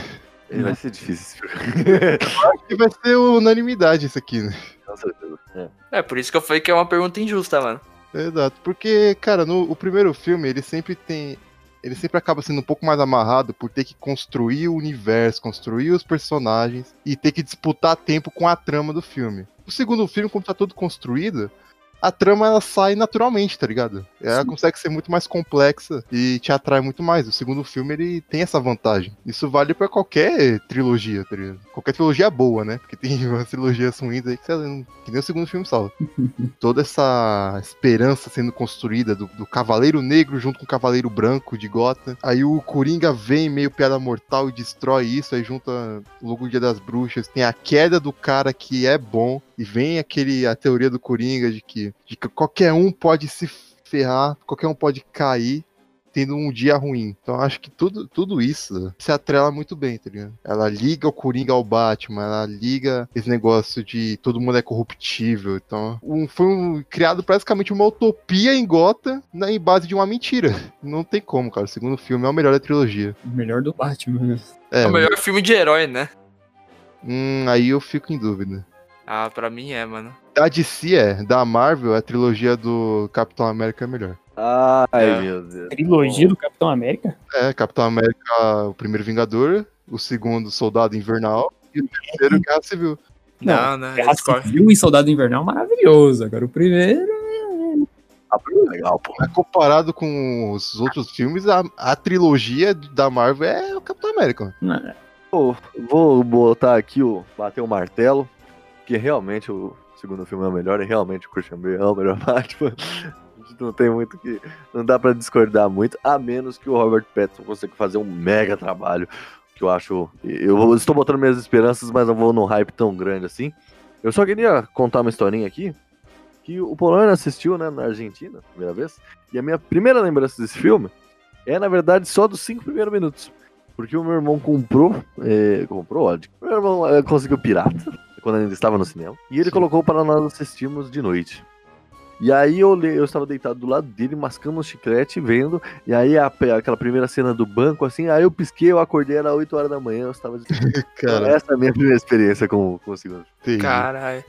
Ele vai ser difícil esse filme. Acho que vai ser unanimidade isso aqui, né? Com certeza. É. É, por isso que eu falei que é uma pergunta injusta, mano. Exato, porque, cara, no o primeiro filme, ele sempre tem. Ele sempre acaba sendo um pouco mais amarrado por ter que construir o universo, construir os personagens e ter que disputar tempo com a trama do filme. O segundo filme, como tá todo construído, a trama ela sai naturalmente, tá ligado? Ela Sim. consegue ser muito mais complexa e te atrai muito mais. O segundo filme ele tem essa vantagem. Isso vale pra qualquer trilogia, tá ligado? Qualquer trilogia boa, né? Porque tem umas trilogias ruins aí que, não- que nem o segundo filme salva toda essa esperança sendo construída do, do Cavaleiro Negro junto com o Cavaleiro Branco de Gotham. Aí o Coringa vem meio piada mortal e destrói isso, aí junta logo o Dia das Bruxas, tem a queda do cara que é bom e vem aquele a teoria do Coringa de que, de que qualquer um pode se ferrar, qualquer um pode cair tendo um dia ruim. Então eu acho que tudo, tudo isso se atrela muito bem, tá ligado? Ela liga o Coringa ao Batman, ela liga esse negócio de todo mundo é corruptível. Então, um, foi um- criado praticamente uma utopia em Gotham na, em base de uma mentira. Não tem como, cara. O segundo filme é o melhor da trilogia. O melhor do Batman. né? É, É o melhor filme de herói, né? hum, aí eu fico em dúvida. Ah, pra mim é, mano. Da DC é, da Marvel, a trilogia do Capitão América é melhor. Ai, É. meu Deus. Trilogia do Capitão América? É, Capitão América, o primeiro Vingador, o segundo Soldado Invernal e o terceiro Guerra Civil. Não, né? Guerra. Civil e Soldado Invernal maravilhoso. Agora o primeiro. Ah, foi legal, pô. Mas comparado com os outros filmes, a, a trilogia da Marvel é o Capitão América. mano. Não, Pô, vou botar aqui o. bater o martelo. Que realmente o segundo filme é o melhor. E realmente o Christian Bale é o melhor Batman. A gente não tem muito que. Não dá pra discordar muito. A menos que o Robert Pattinson consiga fazer um mega trabalho. Que eu acho. Eu estou botando minhas esperanças, mas não vou num hype tão grande assim. Eu só queria contar uma historinha aqui. Que o Polônia assistiu, né, na Argentina, primeira vez. E a minha primeira lembrança desse filme é, na verdade, só dos cinco primeiros minutos. Porque o meu irmão comprou. é, comprou, ó. de- Meu irmão é, conseguiu pirata, quando ainda estava no cinema. E ele Sim. colocou para nós assistirmos de noite. E aí eu, eu estava deitado do lado dele, mascando um chiclete, vendo. E aí a aquela primeira cena do banco, assim, aí eu pisquei, eu acordei, era 8 horas da manhã, eu estava. Então, Cara, essa é a minha primeira experiência com, com o segundo. Caralho.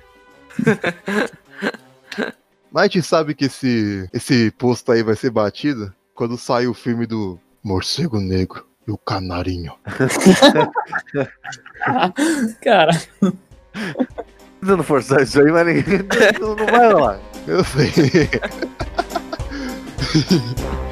Mas a gente sabe que esse, esse posto aí vai ser batido quando sair o filme do Morcego Negro e o Canarinho. Cara, Tentando forçar isso aí, mas ninguém, não, não vai rolar. Eu sei.